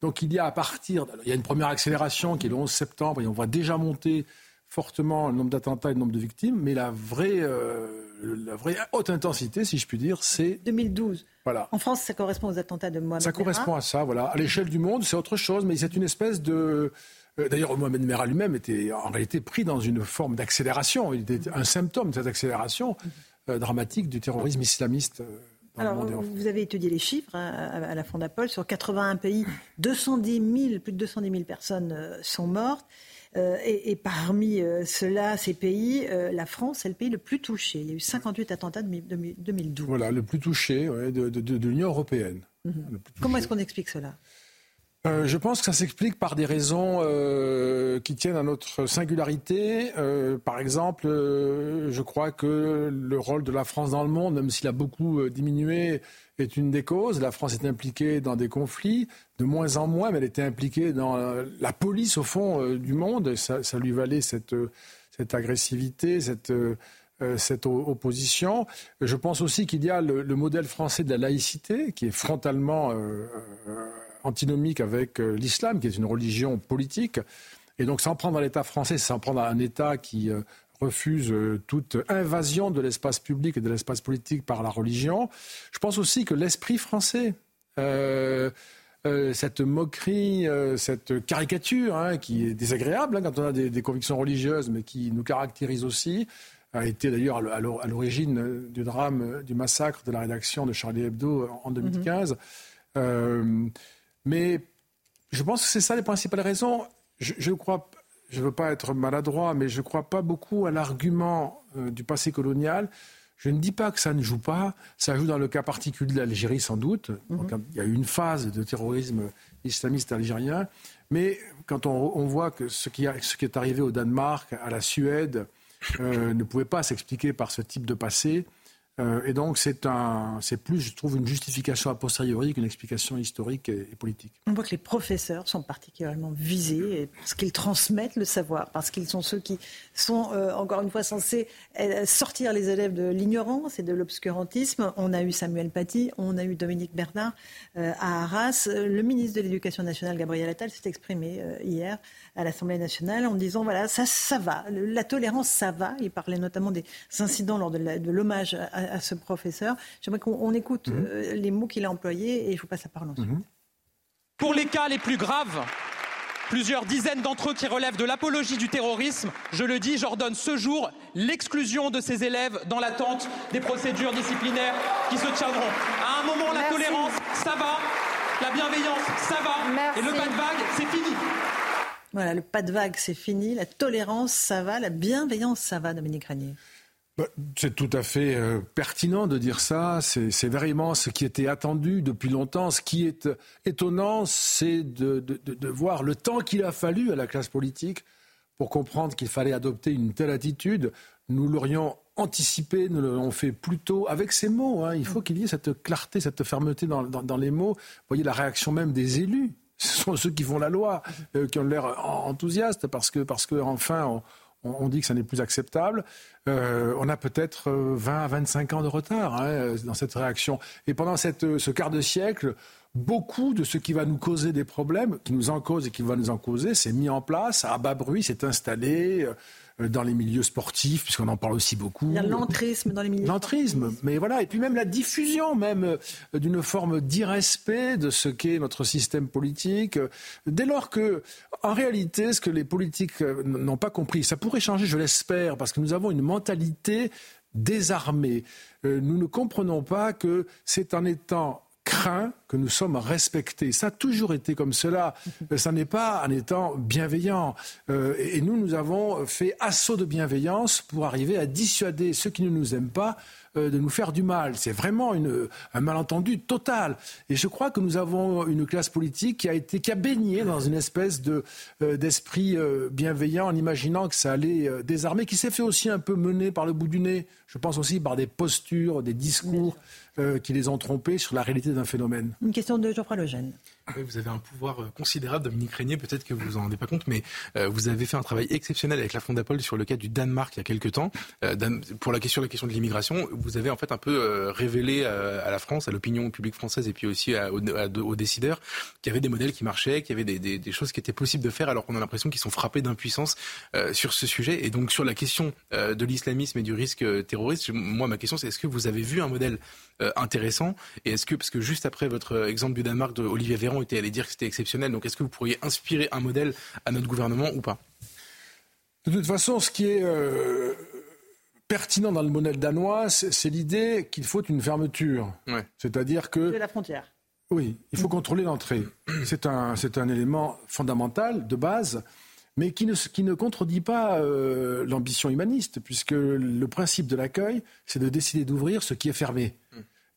Donc il y a à partir, il y a une première accélération qui est le 11 septembre et on voit déjà monter fortement le nombre d'attentats et le nombre de victimes, mais la vraie, euh, la vraie haute intensité, si je puis dire, c'est 2012. Voilà. En France, ça correspond aux attentats de Mohamed Ça correspond à ça, voilà. À l'échelle du monde, c'est autre chose, mais c'est une espèce de euh, D'ailleurs, Mohamed Merah lui-même était en réalité pris dans une forme d'accélération. Il était un symptôme de cette accélération euh, dramatique du terrorisme islamiste. Alors, vous avez étudié les chiffres hein, à, la Fondapol. Sur 81 pays, 210 000, plus de 210 000 personnes euh, sont mortes. Euh, et, parmi euh, ceux-là, ces pays, la France est le pays le plus touché. Il y a eu 58 attentats de 2012. Voilà, le plus touché de, l'Union européenne. Mhm. Comment est-ce qu'on explique cela? Euh, je pense que ça s'explique par des raisons euh, qui tiennent à notre singularité. Euh, par exemple, je crois que le rôle de la France dans le monde, même s'il a beaucoup diminué, est une des causes. La France est impliquée dans des conflits, de moins en moins, mais elle était impliquée dans la police, au fond, du monde. Ça, ça, lui valait cette, cette agressivité, cette cette opposition. Je pense aussi qu'il y a le, le, modèle français de la laïcité qui est frontalement euh, antinomique avec euh, l'islam, qui est une religion politique. Et donc s'en prendre à l'État français, s'en prendre à un État qui euh, refuse euh, toute invasion de l'espace public et de l'espace politique par la religion. Je pense aussi que l'esprit français, cette moquerie, cette caricature hein, qui est désagréable hein, quand on a des, convictions religieuses, mais qui nous caractérise aussi, a été d'ailleurs à l'origine du drame, du massacre de la rédaction de Charlie Hebdo en 2015. Mais je pense que c'est ça les principales raisons. Je, crois, je ne veux pas être maladroit, mais je ne crois pas beaucoup à l'argument euh, du passé colonial. Je ne dis pas que ça ne joue pas. Ça joue dans le cas particulier de l'Algérie, sans doute. Mhm. il y a eu une phase de terrorisme islamiste algérien. Mais quand on, voit que ce qui, ce qui, est arrivé au Danemark, à la Suède, euh, ne pouvait pas s'expliquer par ce type de passé, euh, et donc, c'est plus, je trouve, une justification a posteriori qu'une explication historique et, politique. On voit que les professeurs sont particulièrement visés parce qu'ils transmettent le savoir, parce qu'ils sont ceux qui sont, euh, encore une fois, censés euh, sortir les élèves de l'ignorance et de l'obscurantisme. On a eu Samuel Paty, on a eu Dominique Bernard à Arras. Le ministre de l'Éducation nationale, Gabriel Attal, s'est exprimé hier à l'Assemblée nationale en disant voilà, ça, ça va, la tolérance, ça va. Il parlait notamment des incidents lors de l'hommage à, ce professeur. J'aimerais qu'on écoute mhm. euh, les mots qu'il a employés et je vous passe la parole ensuite. Mhm. Pour les cas les plus graves, plusieurs dizaines d'entre eux qui relèvent de l'apologie du terrorisme, je le dis, j'ordonne ce jour l'exclusion de ces élèves dans l'attente des procédures disciplinaires qui se tiendront. À un moment, la tolérance, ça va. La bienveillance, ça va. Et le pas de vague, c'est fini. Voilà, le pas de vague, c'est fini. La tolérance, ça va. La bienveillance, ça va, Dominique Ranier. Bah, c'est tout à fait euh, pertinent de dire ça. C'est vraiment ce qui était attendu depuis longtemps. Ce qui est étonnant, c'est de, voir le temps qu'il a fallu à la classe politique pour comprendre qu'il fallait adopter une telle attitude. Nous l'aurions anticipé, nous l'aurions fait plus tôt avec ces mots. Hein. Il faut qu'il y ait cette clarté, cette fermeté dans, les mots. Vous voyez la réaction même des élus. Ce sont ceux qui font la loi, euh, qui ont l'air enthousiastes parce que, parce que enfin, on, dit que ça n'est plus acceptable. Euh, on a peut-être 20 euh, à 25 ans de retard hein, dans cette réaction. Et pendant cette, ce quart de siècle, beaucoup de ce qui va nous causer des problèmes, qui nous en cause et qui va nous en causer, s'est mis en place à bas bruit, s'est installé. Euh, euh, dans les milieux sportifs, puisqu'on en parle aussi beaucoup. Il y a l'entrisme dans les milieux L'entrisme, mais voilà, et puis même la diffusion même euh, d'une forme d'irrespect de ce qu'est notre système politique. Dès lors que, en réalité, ce que les politiques euh, n'ont pas compris, ça pourrait changer, je l'espère, parce que nous avons une mentalité désarmée. Nous ne comprenons pas que c'est en étant craint que nous sommes respectés. Ça a toujours été comme cela. [laughs] Ça n'est pas en étant bienveillant. Euh, et nous, nous avons fait assaut de bienveillance pour arriver à dissuader ceux qui ne nous aiment pas euh, de nous faire du mal. C'est vraiment une, un malentendu total. Et je crois que nous avons une classe politique qui a été qui a baigné dans une espèce de euh, d'esprit bienveillant en imaginant que ça allait désarmer, qui s'est fait aussi un peu mener par le bout du nez. Je pense aussi par des postures, des discours qui les ont trompés sur la réalité d'un phénomène. Une question de Geoffroy Lejeune vous avez un pouvoir euh, considérable, Dominique Régnier, peut-être que vous vous en rendez pas compte, mais euh, vous avez fait un travail exceptionnel avec la Fondapol sur le cas du Danemark il y a quelques temps. Euh, pour la question, de l'immigration, vous avez en fait un peu révélé à la France, à l'opinion publique française et puis aussi aux, décideurs qu'il y avait des modèles qui marchaient, qu'il y avait des, des, choses qui étaient possibles de faire alors qu'on a l'impression qu'ils sont frappés d'impuissance sur ce sujet. Et donc sur la question de l'islamisme et du risque terroriste, moi ma question c'est est-ce que vous avez vu un modèle intéressant? Et est-ce que, parce que juste après votre exemple du Danemark de Olivier Véran, était allé dire que c'était exceptionnel. Donc est-ce que vous pourriez inspirer un modèle à notre gouvernement ou pas? De toute façon, ce qui est euh, pertinent dans le modèle danois, c'est l'idée qu'il faut une fermeture. C'est-à-dire que... De la frontière. Oui, il faut contrôler l'entrée. C'est un, un élément fondamental, de base, mais qui ne, qui ne contredit pas euh, l'ambition humaniste, puisque le principe de l'accueil, c'est de décider d'ouvrir ce qui est fermé.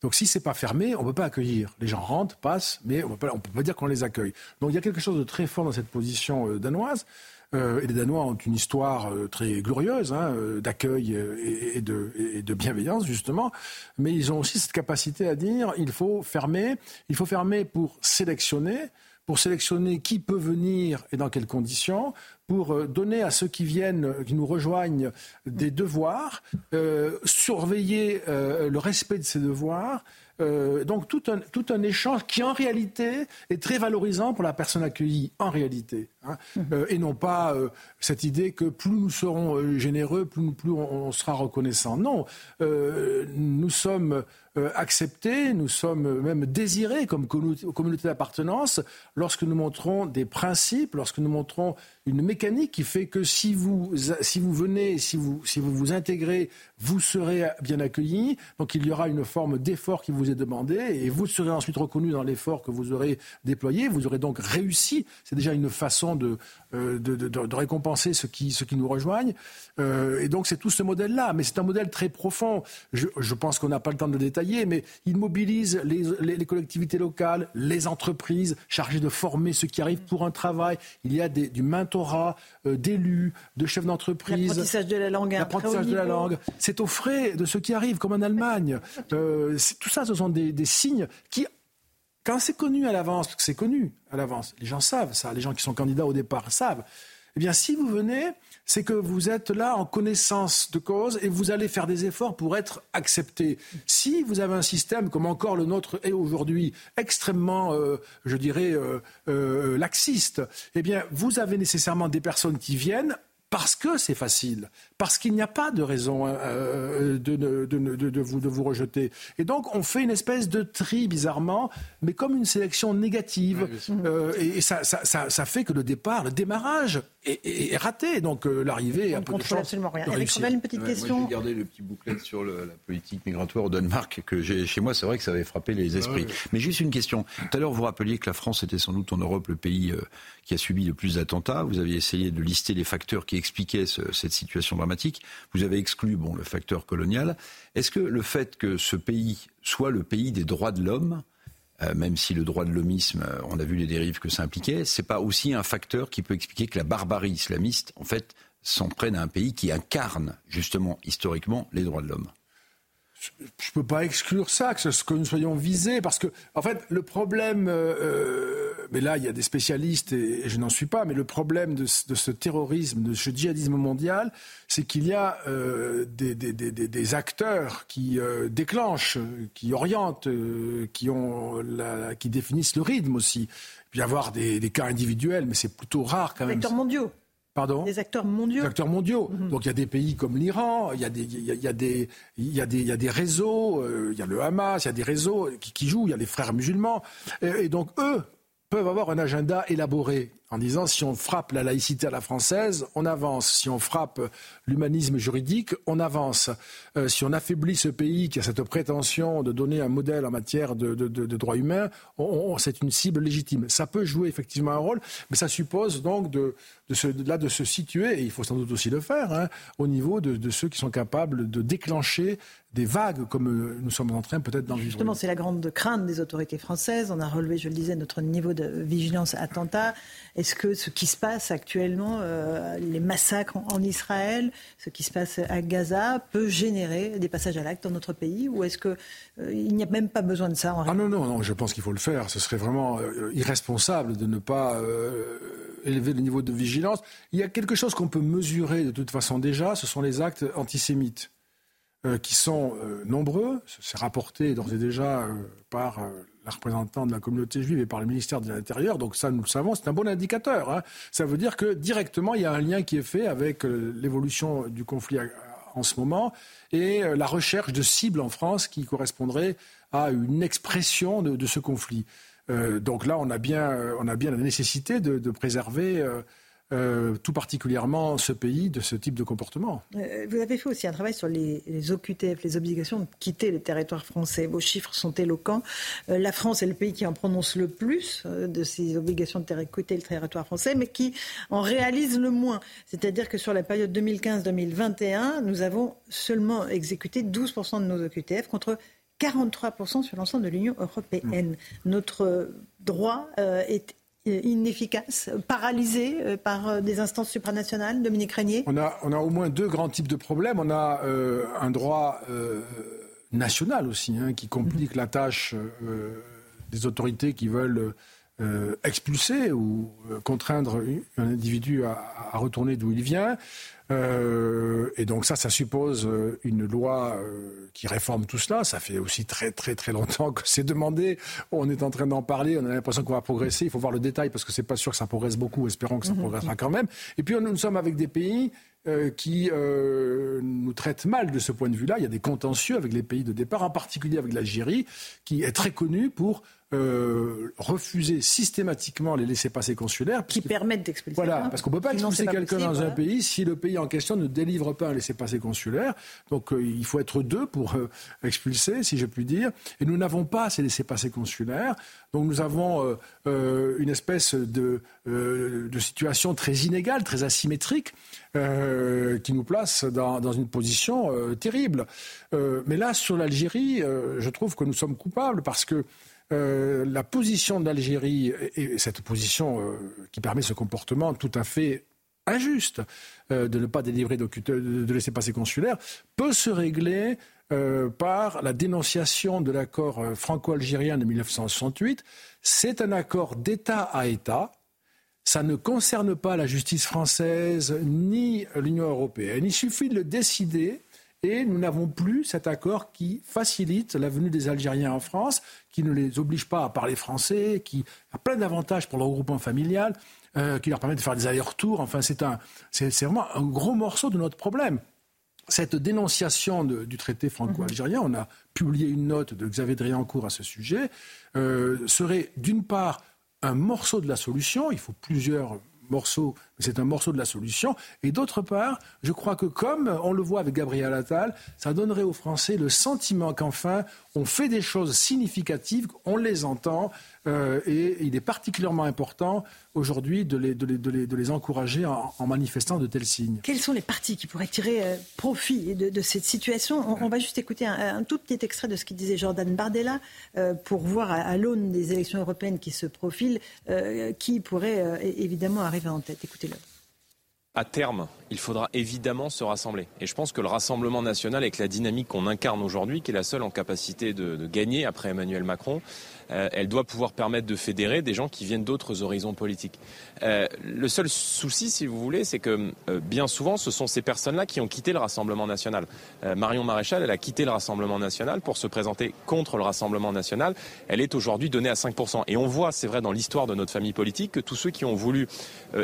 Donc si c'est pas fermé, on ne peut pas accueillir. Les gens rentrent, passent, mais on ne peut pas dire qu'on les accueille. Donc il y a quelque chose de très fort dans cette position euh, danoise. Euh, et les Danois ont une histoire euh, très glorieuse hein, d'accueil et, de, et, de, bienveillance justement, mais ils ont aussi cette capacité à dire il faut fermer, il faut fermer pour sélectionner, pour sélectionner qui peut venir et dans quelles conditions, pour euh, donner à ceux qui viennent, euh, qui nous rejoignent, des devoirs, euh, surveiller le respect de ces devoirs. donc tout un, tout un échange qui en réalité est très valorisant pour la personne accueillie, en réalité. Hein. Mhm. et non pas cette idée que plus nous serons généreux, plus, plus on, sera reconnaissant. Non, nous sommes acceptés, nous sommes même désirés comme communauté d'appartenance lorsque nous montrons des principes, lorsque nous montrons une mécanique qui fait que si vous, si vous venez, si vous, si vous vous intégrez, vous serez bien accueilli. Donc il y aura une forme d'effort qui vous est demandé et vous serez ensuite reconnu dans l'effort que vous aurez déployé. Vous aurez donc réussi. C'est déjà une façon de, euh, de, de, de, récompenser ceux qui, ceux qui nous rejoignent. Euh, et donc c'est tout ce modèle-là. Mais c'est un modèle très profond. Je, je pense qu'on n'a pas le temps de le détailler, mais il mobilise les, les, les, collectivités locales, les entreprises chargées de former ceux qui arrivent pour un travail. Il y a des, du maintien euh, d'élus, de chefs d'entreprise. L'apprentissage de la langue. L'apprentissage de la langue. C'est au frais de ceux qui arrivent, comme en Allemagne. Euh, tout ça, ce sont des, des signes qui quand c'est connu à l'avance, parce que c'est connu à l'avance, les gens savent ça, les gens qui sont candidats au départ savent, eh bien, si vous venez, c'est que vous êtes là en connaissance de cause et vous allez faire des efforts pour être accepté. Si vous avez un système comme encore le nôtre est aujourd'hui extrêmement, euh, je dirais, euh, euh, laxiste, eh bien, vous avez nécessairement des personnes qui viennent parce que c'est facile, parce qu'il n'y a pas de raison euh, euh, de, de, de, de, vous, de vous rejeter. Et donc, on fait une espèce de tri, bizarrement, mais comme une sélection négative. euh, et, ça, ça, ça, ça, fait que le départ, le démarrage est, est, raté. Donc, euh, l'arrivée a peu de chance absolument rien. Alex une petite question. Moi, j'ai gardé le petit bouclet sur le, la politique migratoire au Danemark que j'ai chez moi. C'est vrai que ça avait frappé les esprits. Mais juste une question. Tout à l'heure, vous rappeliez que la France était sans doute en Europe le pays qui a subi le plus d'attentats. Vous aviez essayé de lister les facteurs qui expliquait cette situation dramatique. Vous avez exclu le facteur colonial. Est-ce que le fait que ce pays soit le pays des droits de l'homme, euh, même si le droit de l'homisme, euh, on a vu les dérives que ça impliquait, c'est pas aussi un facteur qui peut expliquer que la barbarie islamiste, en fait, s'en prenne à un pays qui incarne justement historiquement les droits de l'homme? Je ne peux pas exclure ça, que, ce, que nous soyons visés, parce que, en fait, le problème, euh, euh, mais là, il y a des spécialistes, et, je n'en suis pas, mais le problème de, ce terrorisme, de ce djihadisme mondial, c'est qu'il y a euh, des, des, des, des, acteurs qui déclenchent, qui orientent, qui, ont la, qui définissent le rythme aussi. Il peut y avoir des, cas individuels, mais c'est plutôt rare quand même. Acteurs mondiaux. Pardon Des acteurs mondiaux. Des acteurs mondiaux. Mhm. Donc il y a des pays comme l'Iran, il y, a des, il, y a, des, il, y a des, il y a des réseaux, euh, il y a le Hamas, il y a des réseaux qui, qui jouent, il y a les frères musulmans. et donc eux peuvent avoir un agenda élaboré en disant si on frappe la laïcité à la française, on avance. Si on frappe l'humanisme juridique, on avance. Euh, si on affaiblit ce pays qui a cette prétention de donner un modèle en matière de, droits humains, c'est une cible légitime. Ça peut jouer effectivement un rôle, mais ça suppose donc de, se, là, de se situer, et il faut sans doute aussi le faire, hein, au niveau de, ceux qui sont capables de déclencher des vagues comme euh, nous sommes en train peut-être d'en vivre. Justement, c'est la grande crainte des autorités françaises. On a relevé, je le disais, notre niveau de vigilance attentat. Est-ce que ce qui se passe actuellement, euh, les massacres en, Israël, ce qui se passe à Gaza, peut générer des passages à l'acte dans notre pays Ou est-ce qu'il euh, il n'y a même pas besoin de ça en Ah non, non, non, je pense qu'il faut le faire. Ce serait vraiment irresponsable de ne pas élever le niveau de vigilance. Il y a quelque chose qu'on peut mesurer de toute façon déjà, ce sont les actes antisémites. Euh, qui sont euh, nombreux. C'est rapporté d'ores et déjà euh, par la représentante de la communauté juive et par le ministère de l'Intérieur. Donc ça, nous le savons, c'est un bon indicateur. Hein. Ça veut dire que directement, il y a un lien qui est fait avec l'évolution du conflit en ce moment et la recherche de cibles en France qui correspondraient à une expression de, ce conflit. donc là, on a bien, on a bien la nécessité de, préserver euh, tout particulièrement ce pays de ce type de comportement. Euh, vous avez fait aussi un travail sur les, OQTF, les obligations de quitter le territoire français. Vos chiffres sont éloquents. Euh, la France est le pays qui en prononce le plus de ces obligations de quitter le territoire français, mais qui en réalise le moins. C'est-à-dire que sur la période 2015-2021, nous avons seulement exécuté 12% de nos OQTF contre 43% sur l'ensemble de l'Union européenne. Mmh. Notre droit est inefficace, paralysé euh, par euh, des instances supranationales, Dominique Régnier? On a, au moins deux grands types de problèmes. On a euh, un droit national aussi, hein, qui complique la tâche des autorités qui veulent expulser ou contraindre un individu à, à retourner d'où il vient. Euh, et donc ça, ça suppose euh, une loi euh, qui réforme tout cela. Ça fait aussi très très très longtemps que c'est demandé. On est en train d'en parler. On a l'impression qu'on va progresser. Il faut voir le détail parce que c'est pas sûr que ça progresse beaucoup. Espérons que ça mhm. progressera quand même. Et puis nous sommes avec des pays qui nous traitent mal de ce point de vue-là. Il y a des contentieux avec les pays de départ, en particulier avec l'Algérie, qui est très connue pour euh, refuser systématiquement les laissés-passer consulaires. Qui permettent d'expulser. Voilà, parce qu'on ne peut pas expulser quelqu'un dans un pays si le pays en question ne délivre pas un laissez-passer consulaire. Donc euh, il faut être deux pour euh, expulser, si je puis dire. Et nous n'avons pas ces laissés-passer consulaires. Donc nous avons une espèce de, de, situation très inégale, très asymétrique, qui nous place dans, dans une position terrible. mais là, sur l'Algérie, je trouve que nous sommes coupables parce que euh, la position de l'Algérie et cette position euh, qui permet ce comportement tout à fait injuste euh, de ne pas délivrer de, laisser passer consulaire peut se régler par la dénonciation de l'accord franco-algérien de 1968. C'est un accord d'État à État. Ça ne concerne pas la justice française ni l'Union européenne. Il suffit de le décider et nous n'avons plus cet accord qui facilite la venue des Algériens en France, qui ne les oblige pas à parler français, qui a plein d'avantages pour le regroupement familial, euh, qui leur permet de faire des allers-retours. Enfin, c'est, vraiment un gros morceau de notre problème. Cette dénonciation du traité franco-algérien, on a publié une note de Xavier Driancourt à ce sujet, euh, serait d'une part un morceau de la solution, il faut plusieurs morceaux, c'est un morceau de la solution. Et d'autre part, je crois que comme on le voit avec Gabriel Attal, ça donnerait aux Français le sentiment qu'enfin, on fait des choses significatives, on les entend, euh, et il est particulièrement important aujourd'hui de les, de, les, encourager en, manifestant de tels signes. Quels sont les partis qui pourraient tirer euh, profit de, cette situation? On, va juste écouter un, tout petit extrait de ce qu'il disait Jordan Bardella euh, pour voir à, l'aune des élections européennes qui se profilent qui pourrait évidemment arriver en tête. Écoutez-le. À terme, il faudra évidemment se rassembler. Et je pense que le Rassemblement national, avec la dynamique qu'on incarne aujourd'hui, qui est la seule en capacité de gagner après Emmanuel Macron, euh, elle doit pouvoir permettre de fédérer des gens qui viennent d'autres horizons politiques. Euh, le seul souci, si vous voulez, c'est que euh, bien souvent, ce sont ces personnes-là qui ont quitté le Rassemblement national. Marion Maréchal, elle a quitté le Rassemblement national pour se présenter contre le Rassemblement national. Elle est aujourd'hui donnée à 5%. Et on voit, c'est vrai, dans l'histoire de notre famille politique, que tous ceux qui ont voulu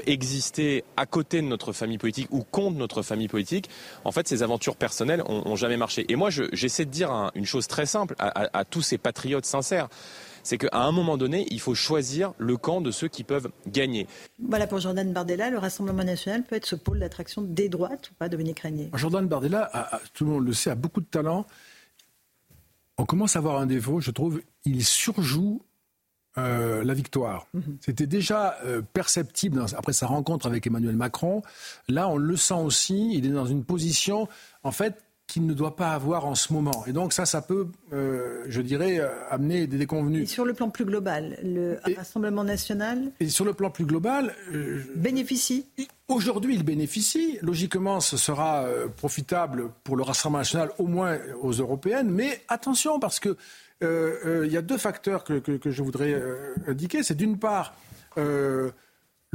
exister à côté de notre famille politique ou contre notre famille politique, en fait, ces aventures personnelles ont, jamais marché. Et moi, j'essaie de dire une chose très simple à tous ces patriotes sincères c'est qu'à un moment donné, il faut choisir le camp de ceux qui peuvent gagner. Voilà pour Jordan Bardella, le Rassemblement national peut être ce pôle d'attraction des droites ou pas, Dominique Régnier? Jordan Bardella, tout le monde le sait, a beaucoup de talent. On commence à avoir un défaut, je trouve, il surjoue euh, la victoire. Mhm. C'était déjà euh, perceptible après sa rencontre avec Emmanuel Macron. Là, on le sent aussi. Il est dans une position, en fait, qu'il ne doit pas avoir en ce moment. Et donc ça, ça peut, euh, je dirais, euh, amener des déconvenus. Et sur le plan plus global, le Rassemblement national Et sur le plan plus global... Euh, bénéficie Aujourd'hui, il bénéficie. Logiquement, ce sera profitable pour le Rassemblement national, au moins aux européennes. Mais attention, parce que il y a deux facteurs que, je voudrais indiquer. C'est d'une part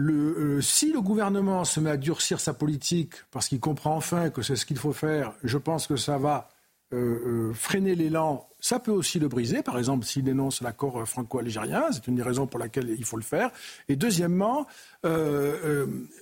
euh, si le gouvernement se met à durcir sa politique parce qu'il comprend enfin que c'est ce qu'il faut faire, je pense que ça va euh, euh, freiner l'élan. Ça peut aussi le briser, par exemple s'il dénonce l'accord franco-algérien, c'est une des raisons pour laquelle il faut le faire. Et deuxièmement,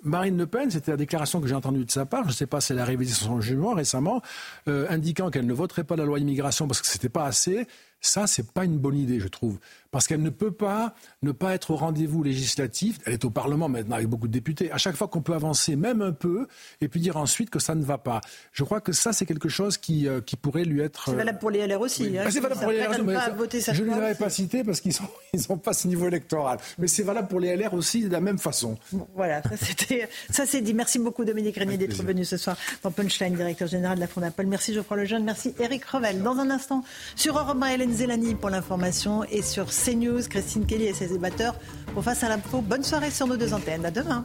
Marine Le Pen, c'était la déclaration que j'ai entendue de sa part, je ne sais pas si elle a révisé son jugement récemment, indiquant qu'elle ne voterait pas la loi immigration parce que ce n'était pas assez. Ça, c'est pas une bonne idée, je trouve parce qu'elle ne peut pas ne pas être au rendez-vous législatif. Elle est au Parlement maintenant avec beaucoup de députés. À chaque fois qu'on peut avancer, même un peu, et puis dire ensuite que ça ne va pas. Je crois que ça, c'est quelque chose qui, euh, qui pourrait lui être. C'est valable pour les LR aussi. Hein, ah, c'est valable pour les LR aussi. je ne les aurais pas cités parce qu'ils n'ont [laughs] ils pas ce niveau électoral. Mais c'est valable pour les LR aussi de la même façon. voilà, ça c'est dit. Merci beaucoup Dominique Régnier d'être venu ce soir dans Punchline, directeur général de la Fondapol. Merci Geoffroy Lejeune. Merci Eric Revel. Dans un instant, sur Europe 1, Hélène Zélani pour l'information et sur CNews, Christine Kelly et ses débatteurs pour Face à l'info. Bonne soirée sur nos deux antennes. À demain.